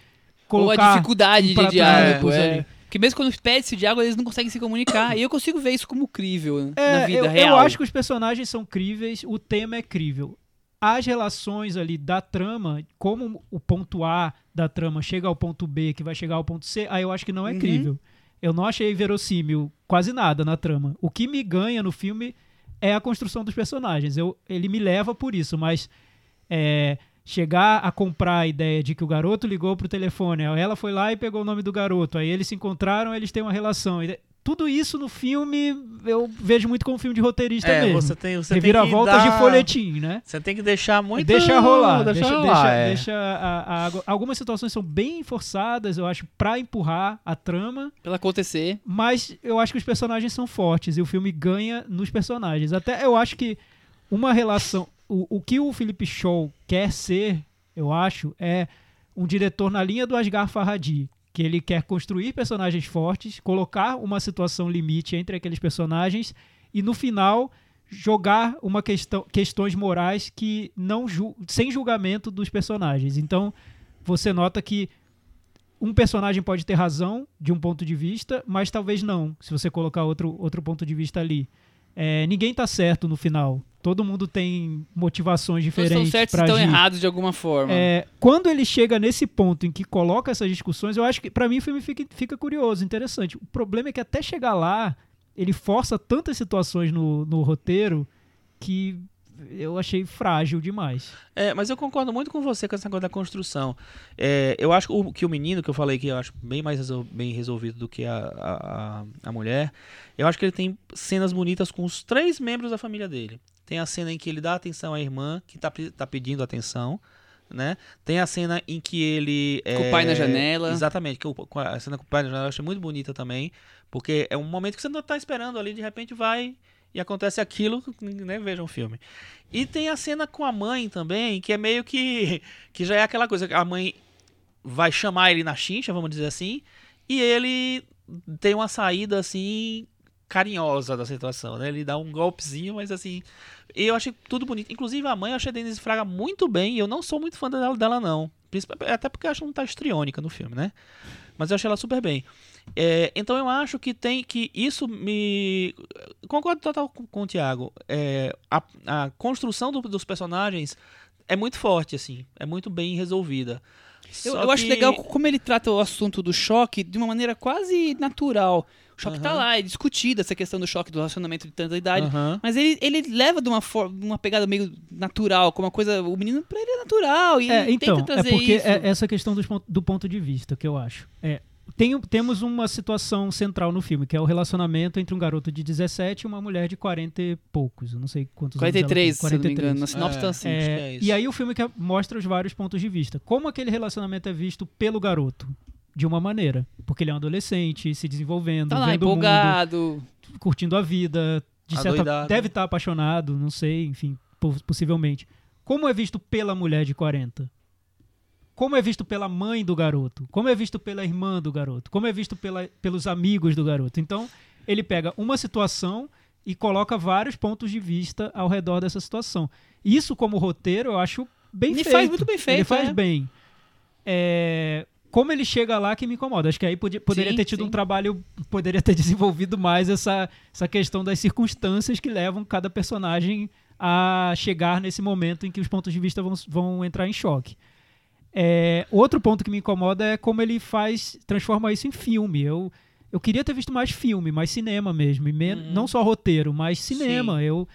a colocar dificuldade de diálogo. É. é. Porque mesmo quando pede esse diálogo, eles não conseguem se comunicar. e eu consigo ver isso como crível né, É, na vida eu, real. eu acho que os personagens são críveis, o tema é crível. As relações ali da trama, como o ponto A da trama chega ao ponto B, que vai chegar ao ponto C, aí eu acho que não é Uhum. crível. Eu não achei verossímil quase nada na trama. O que me ganha no filme é a construção dos personagens. Eu, ele me leva por isso, mas é, chegar a comprar a ideia de que o garoto ligou pro telefone, ela foi lá e pegou o nome do garoto, aí eles se encontraram, eles têm uma relação. Tudo isso no filme eu vejo muito como um filme de roteirista É, mesmo. você tem, você tem que dar- de folhetim, né? Você tem que deixar muito... Deixa rolar. Deixa, Deixa, rolar, deixa- é. deixa a- a- algumas situações são bem forçadas, eu acho, pra empurrar a trama. Pela acontecer. Mas eu acho que os personagens são fortes e o filme ganha nos personagens. Até eu acho que uma relação. O, o que o Felipe Shaw quer ser, eu acho, é um diretor na linha do Asghar Farhadi. Que ele quer construir personagens fortes, colocar uma situação limite entre aqueles personagens e no final jogar uma questão, questões morais que não ju- sem julgamento dos personagens. Então você nota que um personagem pode ter razão de um ponto de vista, mas talvez não, se você colocar outro, outro ponto de vista ali. É, ninguém tá certo no final. Todo mundo tem motivações Todos estão diferentes certos e para estão agir. errados de alguma forma. É, quando ele chega nesse ponto em que coloca essas discussões, eu acho que pra mim o filme fica, fica curioso, interessante. O problema é que até chegar lá, ele força tantas situações no, no roteiro que eu achei frágil demais. É, mas eu concordo muito com você com essa coisa da construção. É, eu acho que o, que o menino, que eu falei que eu acho bem mais resol- bem resolvido do que a, a- a mulher, eu acho que ele tem cenas bonitas com os três membros da família dele. Tem a cena em que ele dá atenção à irmã, que tá, tá pedindo atenção, né? Tem a cena em que ele... Com o é, pai na janela. Exatamente, que o- a cena com o pai na janela eu achei muito bonita também, porque é um momento que você não tá esperando ali, de repente vai e acontece aquilo, né? Veja um filme. E tem a cena com a mãe também, que é meio que. que já é aquela coisa. que A mãe vai chamar ele na chincha, vamos dizer assim, e ele tem uma saída assim. Carinhosa da situação, né? Ele dá um golpezinho, mas assim. Eu achei tudo bonito. Inclusive a mãe, eu achei a Denise Fraga muito bem. E eu não sou muito fã dela, dela não. Até porque eu acho que não tá estriônica no filme, né? Mas eu achei ela super bem. É, então eu acho que tem que isso me concordo total com, com o Thiago. É, a, a construção do- dos personagens é muito forte assim, é muito bem resolvida. Eu, eu acho que- legal como ele trata o assunto do choque de uma maneira quase natural. O choque tá Aham. lá, é discutido essa questão do choque do relacionamento de tanta idade. Aham. Mas ele, ele leva de uma, forma, uma pegada meio natural, como uma coisa. O menino pra ele é natural. E É, ele então, tenta é trazer porque isso. é essa questão pon- do ponto de vista que eu acho. É, tem- temos uma situação central no filme, que é o relacionamento entre um garoto de 17 e uma mulher de 40 e poucos. Eu não sei quantos anos ela 43, tem. se não me engano. Na sinopse É. tá assim. acho que É, é isso. e aí o filme que mostra os vários pontos de vista. Como aquele relacionamento é visto pelo garoto? De uma maneira. Porque ele é um adolescente, se desenvolvendo, Tá lá, vendo o mundo, empolgado. curtindo a vida. De certa, deve estar apaixonado, não sei, enfim, po- possivelmente. Como é visto pela mulher de 40? Como é visto pela mãe do garoto? Como é visto pela irmã do garoto? Como é visto pela- pelos amigos do garoto? Então, ele pega uma situação e coloca vários pontos de vista ao redor dessa situação. Isso, como roteiro, eu acho bem Ele feito. faz muito bem Ele feito, faz é. bem. É, Como ele chega lá que me incomoda. Acho que aí podia- poderia Sim, ter tido sim. um trabalho, poderia ter desenvolvido mais essa, essa questão das circunstâncias que levam cada personagem a chegar nesse momento em que os pontos de vista vão, vão entrar em choque. É, outro ponto que me incomoda é como ele faz, transforma isso em filme. Eu, eu queria ter visto mais filme, mais cinema mesmo, e men- Uhum. não só roteiro, mas cinema. Eu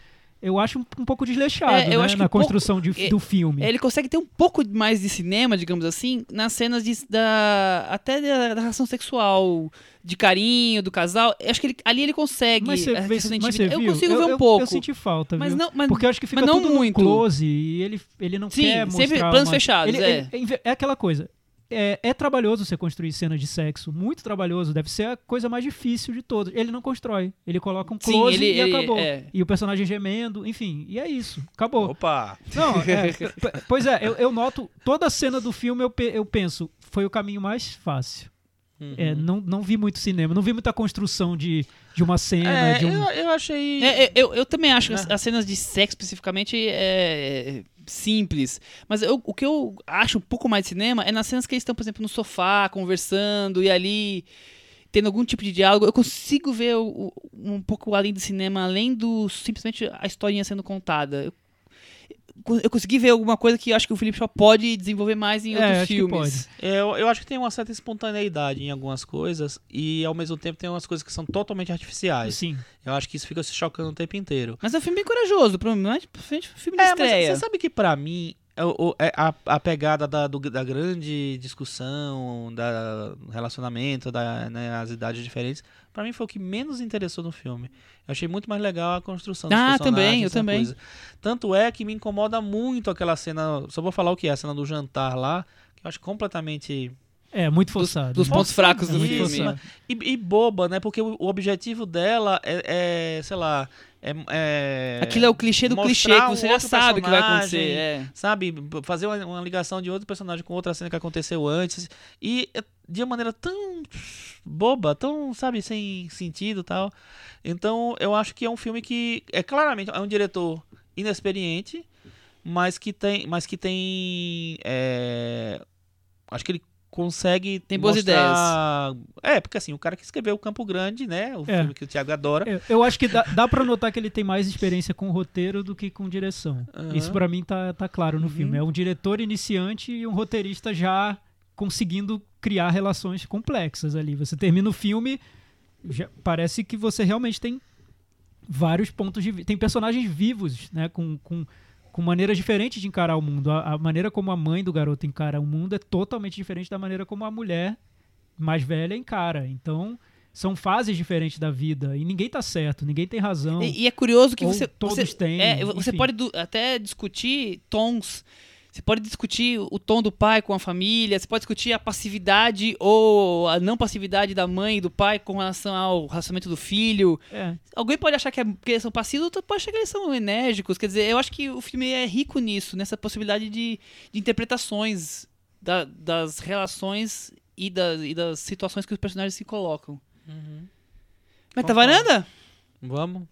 eu acho um, um pouco desleixado É, eu né, na pouco- construção de- é, do filme. Ele consegue ter um pouco mais de cinema, digamos assim, nas cenas de- da até da, da relação sexual, de carinho do casal. Eu acho que ele- ali ele consegue. mas você, a vê- mas você viu? eu consigo ver um eu, pouco. Eu senti falta, mas viu? não, mas Porque eu acho que fica mas não tudo muito. close e ele, ele não Sim, quer mostrar sempre planos uma- fechados, ele- é. ele- é aquela coisa. É, é trabalhoso você construir cenas de sexo, muito trabalhoso. Deve ser a coisa mais difícil de todas. Ele não constrói. Ele coloca um Sim, close ele- e ele- acabou. é. E o personagem gemendo, enfim. E é isso. Acabou. Opa! Não, é, pois é, eu, eu noto toda a cena do filme, eu, pe- eu penso, foi o caminho mais fácil. Uhum. É, não, não vi muito cinema, não vi muita construção de, de uma cena, É, de um. eu, eu achei. É, eu, eu também acho que as, É. as cenas de sexo especificamente é simples. Mas eu- o que eu acho um pouco mais de cinema é nas cenas que eles estão, por exemplo, no sofá, conversando e ali tendo algum tipo de diálogo. Eu consigo ver o- um pouco além do cinema, além do simplesmente a historinha sendo contada. Eu, eu consegui ver alguma coisa que eu acho que o Felipe só pode desenvolver mais em É, outros acho que filmes. É, Eu, eu acho que tem uma certa espontaneidade em algumas coisas e ao mesmo tempo tem umas coisas que são totalmente artificiais. Sim. Eu acho que isso fica se chocando o tempo inteiro. Mas é um filme bem corajoso, provavelmente um filme de É, mas estreia. você sabe que pra mim a, a pegada da, do- da grande discussão, da relacionamento, da, né, as idades diferentes, pra mim foi o que menos interessou no filme. Eu achei muito mais legal a construção dos Ah, personagens. também, eu também. coisa. Tanto é que me incomoda muito aquela cena, só vou falar o que é, a cena do jantar lá, que eu acho completamente É, muito Dos, forçado. dos né? pontos fracos do filme. E, e boba, né? Porque o, o objetivo dela é, é, sei lá, é, é Aquilo é o clichê do clichê, que um você já outro sabe que vai acontecer. É. Sabe, fazer uma, uma ligação de outro personagem com outra cena que aconteceu antes. E é de uma maneira tão boba, tão, sabe, sem sentido tal. Então, eu acho que é um filme que é claramente é um diretor inexperiente, mas que tem, mas que tem é, acho que ele consegue Tem boas mostrar... É, porque assim, o cara que escreveu o Campo Grande, né, o É. filme que o Thiago adora. Eu, eu acho que dá, dá pra notar que ele tem mais experiência com roteiro do que com direção. Aham. Isso pra mim tá, tá claro no Uhum. filme. É um diretor iniciante e um roteirista já conseguindo criar relações complexas ali. Você termina o filme, já parece que você realmente tem vários pontos de vista. Tem personagens vivos, né? Com, com, com maneiras diferentes de encarar o mundo. A, a maneira como a mãe do garoto encara o mundo é totalmente diferente da maneira como a mulher mais velha encara. Então, são fases diferentes da vida. E ninguém tá certo, ninguém tem razão. E, e é curioso que você. todos você, têm, é, você pode até discutir tons. Você pode discutir o tom do pai com a família, você pode discutir a passividade ou a não passividade da mãe e do pai com relação ao relacionamento do filho. É. Alguém pode achar que, é, que eles são passivos, outro pode achar que eles são enérgicos. Quer dizer, eu acho que o filme é rico nisso, nessa possibilidade de, de interpretações da- das relações e das, e das situações que os personagens se colocam. Uhum. Meta varanda? Vamos.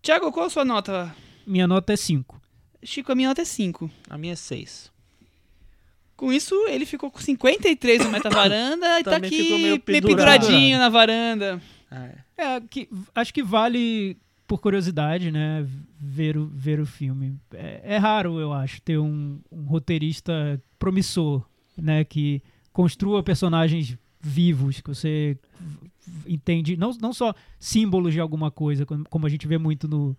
Tiago, qual a sua nota? Minha nota é 5. Chico, a minha nota é 5. A minha é 6. Com isso, ele ficou com 53 no Meta Varanda e tá aqui ficou meio meio penduradinho na varanda. É. É, que, acho que vale, por curiosidade, né, ver o, ver o filme. É, é raro, eu acho, ter um, um roteirista promissor, né, que construa personagens vivos, que você entende, não, não só símbolos de alguma coisa, como a gente vê muito no,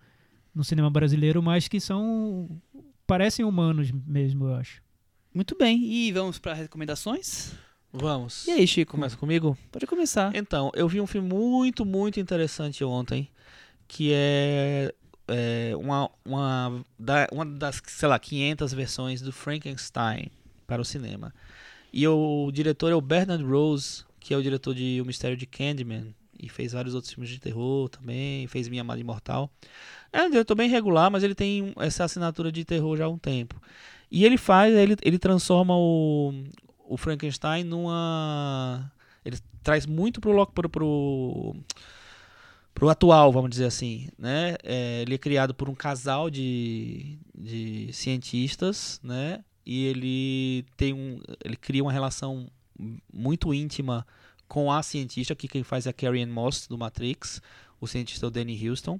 no cinema brasileiro, mas que são, parecem humanos mesmo, eu acho. Muito bem, e vamos para recomendações? Vamos. E aí, Chico? Começa comigo? Pode começar. Então, eu vi um filme muito, muito interessante ontem, que é, é, uma, uma, da- uma das, sei lá, 500 versões do Frankenstein para o cinema. E o diretor é o Bernard Rose, que é o diretor de O Mistério de Candyman, e fez vários outros filmes de terror também, fez Minha Amada Imortal. É um diretor bem regular, mas ele tem essa assinatura de terror já há um tempo. E ele faz, ele, ele transforma o, o Frankenstein numa. Ele traz muito pro, pro, pro, pro atual, vamos dizer assim. Né? É, ele é criado por um casal de, de cientistas, né? E ele tem um. Ele cria uma relação muito íntima com a cientista, que quem faz é a Carrie Ann Moss do Matrix, o cientista é o Danny Houston.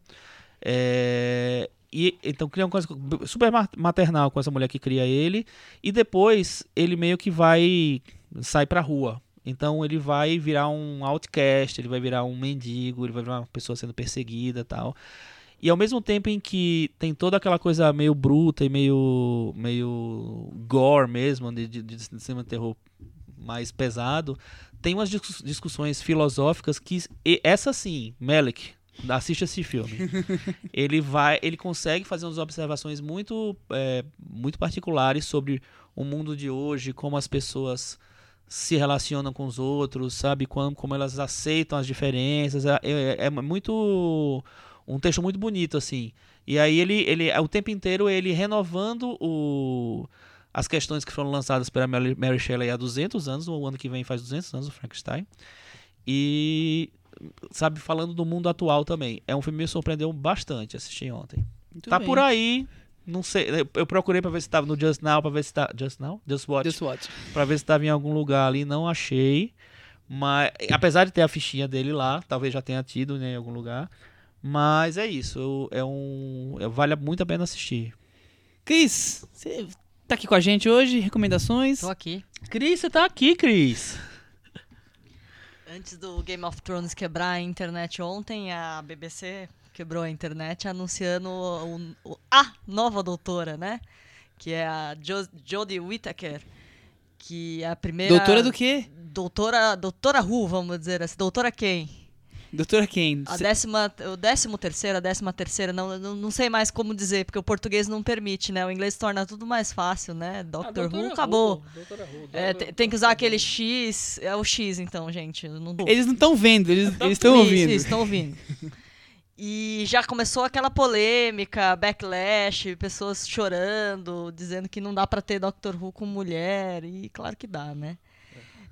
É, e então cria uma coisa super ma- maternal com essa mulher que cria ele e depois ele meio que vai sai pra rua. Então ele vai virar um outcast, ele vai virar um mendigo, ele vai virar uma pessoa sendo perseguida, tal. E ao mesmo tempo em que tem toda aquela coisa meio bruta e meio, meio gore mesmo, de, de, de cinema de terror mais pesado, tem umas discuss- discussões filosóficas que, essa sim, Melick, assiste esse filme. ele vai, ele consegue fazer umas observações muito, é, muito particulares sobre o mundo de hoje, como as pessoas se relacionam com os outros, sabe, como, como elas aceitam as diferenças. É, é- é muito um texto muito bonito assim. E aí ele, ele o tempo inteiro ele renovando o as questões que foram lançadas pela Mary Mary Shelley há 200 anos, o ano que vem faz 200 anos o Frankenstein. E sabe falando do mundo atual também. É um filme que me surpreendeu bastante assisti ontem. Muito tá bem. por aí. Não sei, eu- procurei pra ver se tava no Just Now, pra ver se tá Just Now, Just Watch, Just Watch. Pra ver se tava em algum lugar ali, não achei. Mas apesar de ter a fichinha dele lá, talvez já tenha tido né, em algum lugar. Mas é isso, é um é- vale muito a pena assistir. Cris, você tá aqui com a gente hoje? Recomendações? Tô aqui. Cris, você tá aqui, Cris. Antes do Game of Thrones quebrar a internet ontem, a BBC quebrou a internet anunciando o- o- a nova doutora, né? Que é a jo Jodie Whittaker, que é a primeira... Doutora do quê? Doutora, doutora Who, vamos dizer assim. Doutora quem? Doutora quem? A décima, o décimo terceiro, a décima terceira, não, não, não sei mais como dizer, porque o português não permite, né? O inglês torna tudo mais fácil, né? Doctor Who, acabou. É, tem, tem que usar aquele X, é o X então, gente. Não... Eles não estão vendo, eles estão Isso, ouvindo. Isso, estão ouvindo. E já começou aquela polêmica, backlash, pessoas chorando, dizendo que não dá pra ter Doctor Who com mulher, e claro que dá, né?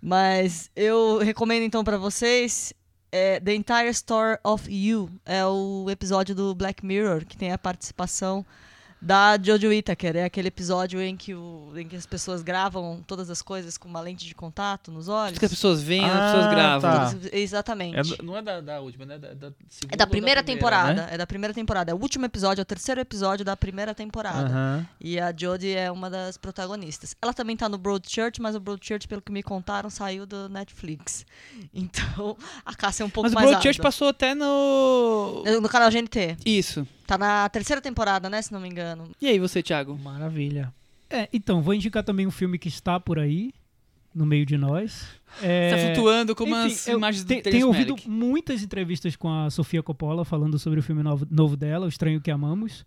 Mas eu recomendo então pra vocês é, The Entire Story of You, é o episódio do Black Mirror que tem a participação da Jojo Whittaker. É aquele episódio em que, o, em que as pessoas gravam todas as coisas com uma lente de contato nos olhos. Que as pessoas veem, as Ah, pessoas gravam. tá. Exatamente. É, não é da, da última, né? Da, da segunda É da ou primeira temporada. né? É da primeira temporada. É o último episódio, é o terceiro episódio da primeira temporada. E a Jodie é uma das protagonistas. Ela também tá no Broadchurch, mas o Broadchurch, pelo que me contaram, saiu do Netflix. Então, a Cássia é um pouco Mas o mais Broadchurch árdua. passou até no... No canal GNT. Isso. Tá na terceira temporada, né? Se não me engano. E aí você, Thiago? Maravilha. É, então, vou indicar também um filme que está por aí, no meio de nós. É, Tá flutuando como enfim, as eu imagens do te- Tenho ouvido muitas entrevistas com a Sofia Coppola falando sobre o filme novo, novo dela, O Estranho que Amamos.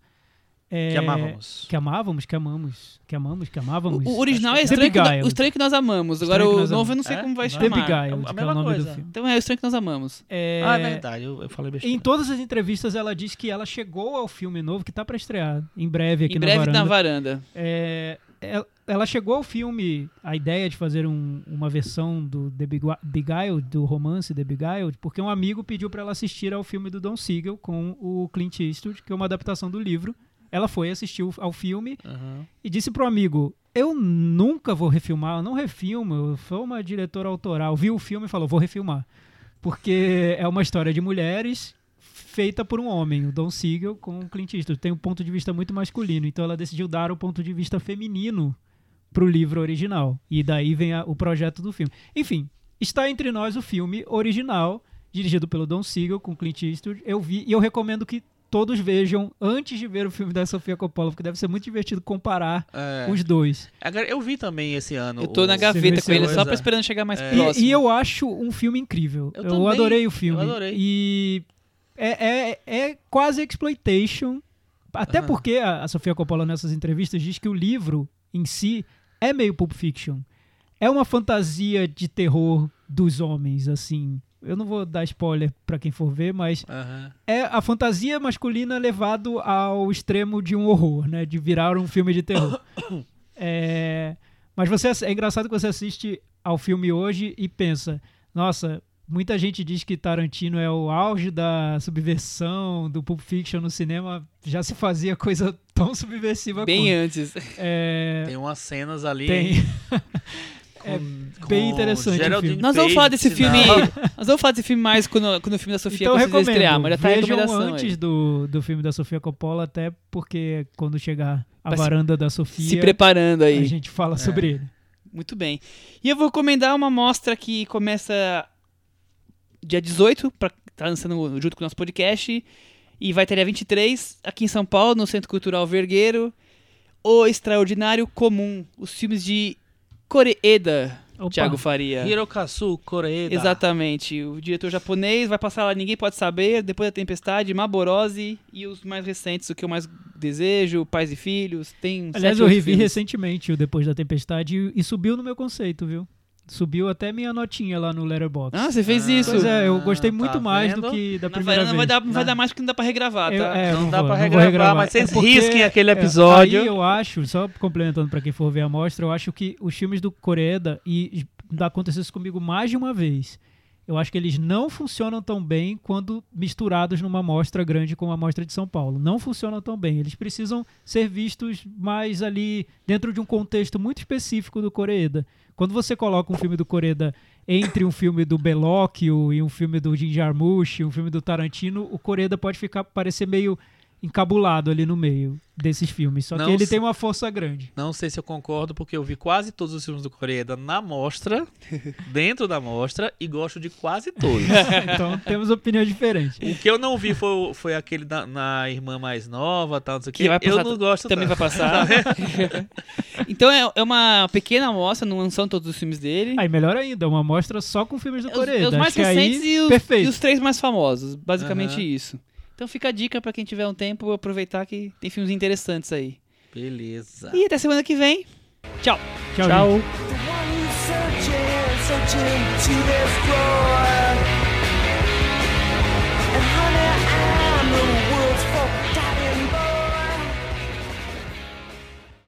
É, Que amávamos. Que amávamos, que amamos, que amamos, que amávamos. O, o original é que- estranho que, o estranho que nós amamos. Agora o novo eu não sei É? como vai chamar. A- a que é o mesma nome coisa. do filme. Então é o estranho que nós amamos. É, Ah, é verdade, eu, eu falei besteira. Em todas as entrevistas ela diz que ela chegou ao filme novo que tá pra estrear em breve aqui em na breve varanda. na varanda. É, el- ela chegou ao filme, a ideia de fazer um- uma versão do The Begu- Beguiled, do romance The Beguiled, porque um amigo pediu para ela assistir ao filme do Don Siegel com o Clint Eastwood, que é uma adaptação do livro. Ela foi assistir o- ao filme Aham. e disse pro amigo: Eu nunca vou refilmar, eu não refilmo, eu sou uma diretora autoral. Viu o filme e falou: Vou refilmar. Porque é uma história de mulheres feita por um homem, o Don Siegel, com o Clint Eastwood. Tem um ponto de vista muito masculino, então ela decidiu dar o ponto de vista feminino pro livro original. E daí vem a- o projeto do filme. Enfim, está entre nós o filme original, dirigido pelo Don Siegel, com Clint Eastwood. Eu vi e eu recomendo que todos vejam antes de ver o filme da Sofia Coppola, porque deve ser muito divertido comparar É. os dois. Agora, eu vi também esse ano. Eu tô o- na gaveta com ele, só pra esperando chegar mais É. próximo. E, e eu acho um filme incrível. Eu Eu, também, adorei o filme. eu adorei. E é, é, é quase exploitation. Até Aham. porque a, a Sofia Coppola nessas entrevistas diz que o livro em si é meio Pulp Fiction. É uma fantasia de terror dos homens, assim. Eu não vou dar spoiler pra quem for ver, mas Aham. é a fantasia masculina levado ao extremo de um horror, né? De virar um filme de terror. É, Mas você é engraçado que você assiste ao filme hoje e pensa, nossa, muita gente diz que Tarantino é o auge da subversão do Pulp Fiction no cinema, já se fazia coisa tão subversiva Bem quanto. antes. É, Tem umas cenas ali. tem. com- é bem interessante o Geraldine filme. Nós vamos falar desse filme. Nós vamos falar desse filme mais quando, quando o filme da Sofia então conseguir estrear, mas já tá a Vejam antes aí. do, do filme da Sofia Coppola, até porque quando chegar a Pra se- varanda da Sofia, Se preparando a aí. gente fala sobre ele. Muito bem. E eu vou recomendar uma mostra que começa dia 18, pra, tá lançando junto com o nosso podcast. E vai ter dia 23, aqui em São Paulo, no Centro Cultural Vergueiro, O Extraordinário Comum, os filmes de Koreeda, Opa. Thiago Faria. Hirokazu Koreeda. Exatamente, o diretor japonês vai passar lá Ninguém Pode Saber, Depois da Tempestade, Maborose e os mais recentes, O Que Eu Mais Desejo, Pais e Filhos, tem Aliás, sete eu revi recentemente o Depois da Tempestade e, e subiu no meu conceito, viu? Subiu até minha notinha lá no Letterboxd. Ah, você fez Ah, isso? Pois é, eu Ah, gostei tá muito mais do vendo? que da primeira varanda vez. vai dar, não vai dar mais porque não dá pra regravar, Eu- tá? é, eu Não dá vou- pra não vou regravar, mas vocês porque- risquem aquele é, episódio. aí eu acho, só complementando pra quem for ver a mostra, eu acho que os filmes do Coreeda, e aconteceu isso comigo mais de uma vez, eu acho que eles não funcionam tão bem quando misturados numa mostra grande como a mostra de São Paulo. Não funcionam tão bem. Eles precisam ser vistos mais ali dentro de um contexto muito específico do Coreeda. Quando você coloca um filme do Coreeda entre um filme do Belóquio e um filme do Jim Jarmusch, um filme do Tarantino, o Coreeda pode ficar parecer meio encabulado ali no meio desses filmes. Só Não que ele se- tem uma força grande. Não sei se eu concordo, porque eu vi quase todos os filmes do Koreeda na mostra, dentro da mostra, e gosto de quase todos. Então temos opiniões diferentes. O que eu não vi foi, foi aquele da- na irmã mais nova, tal, não sei o Que vai Eu passar- não gosto Também tanto. vai passar. então é, é uma pequena amostra, não são todos os filmes dele. Aí melhor ainda, uma mostra só com filmes do Os, Coreeda. os mais Acho que aí, recentes e, os, e os três mais famosos. Basicamente Aham. isso. Então fica a dica para quem tiver um tempo aproveitar que tem filmes interessantes aí. Beleza. E até semana que vem. Tchau. Tchau. Tchau. Tchau.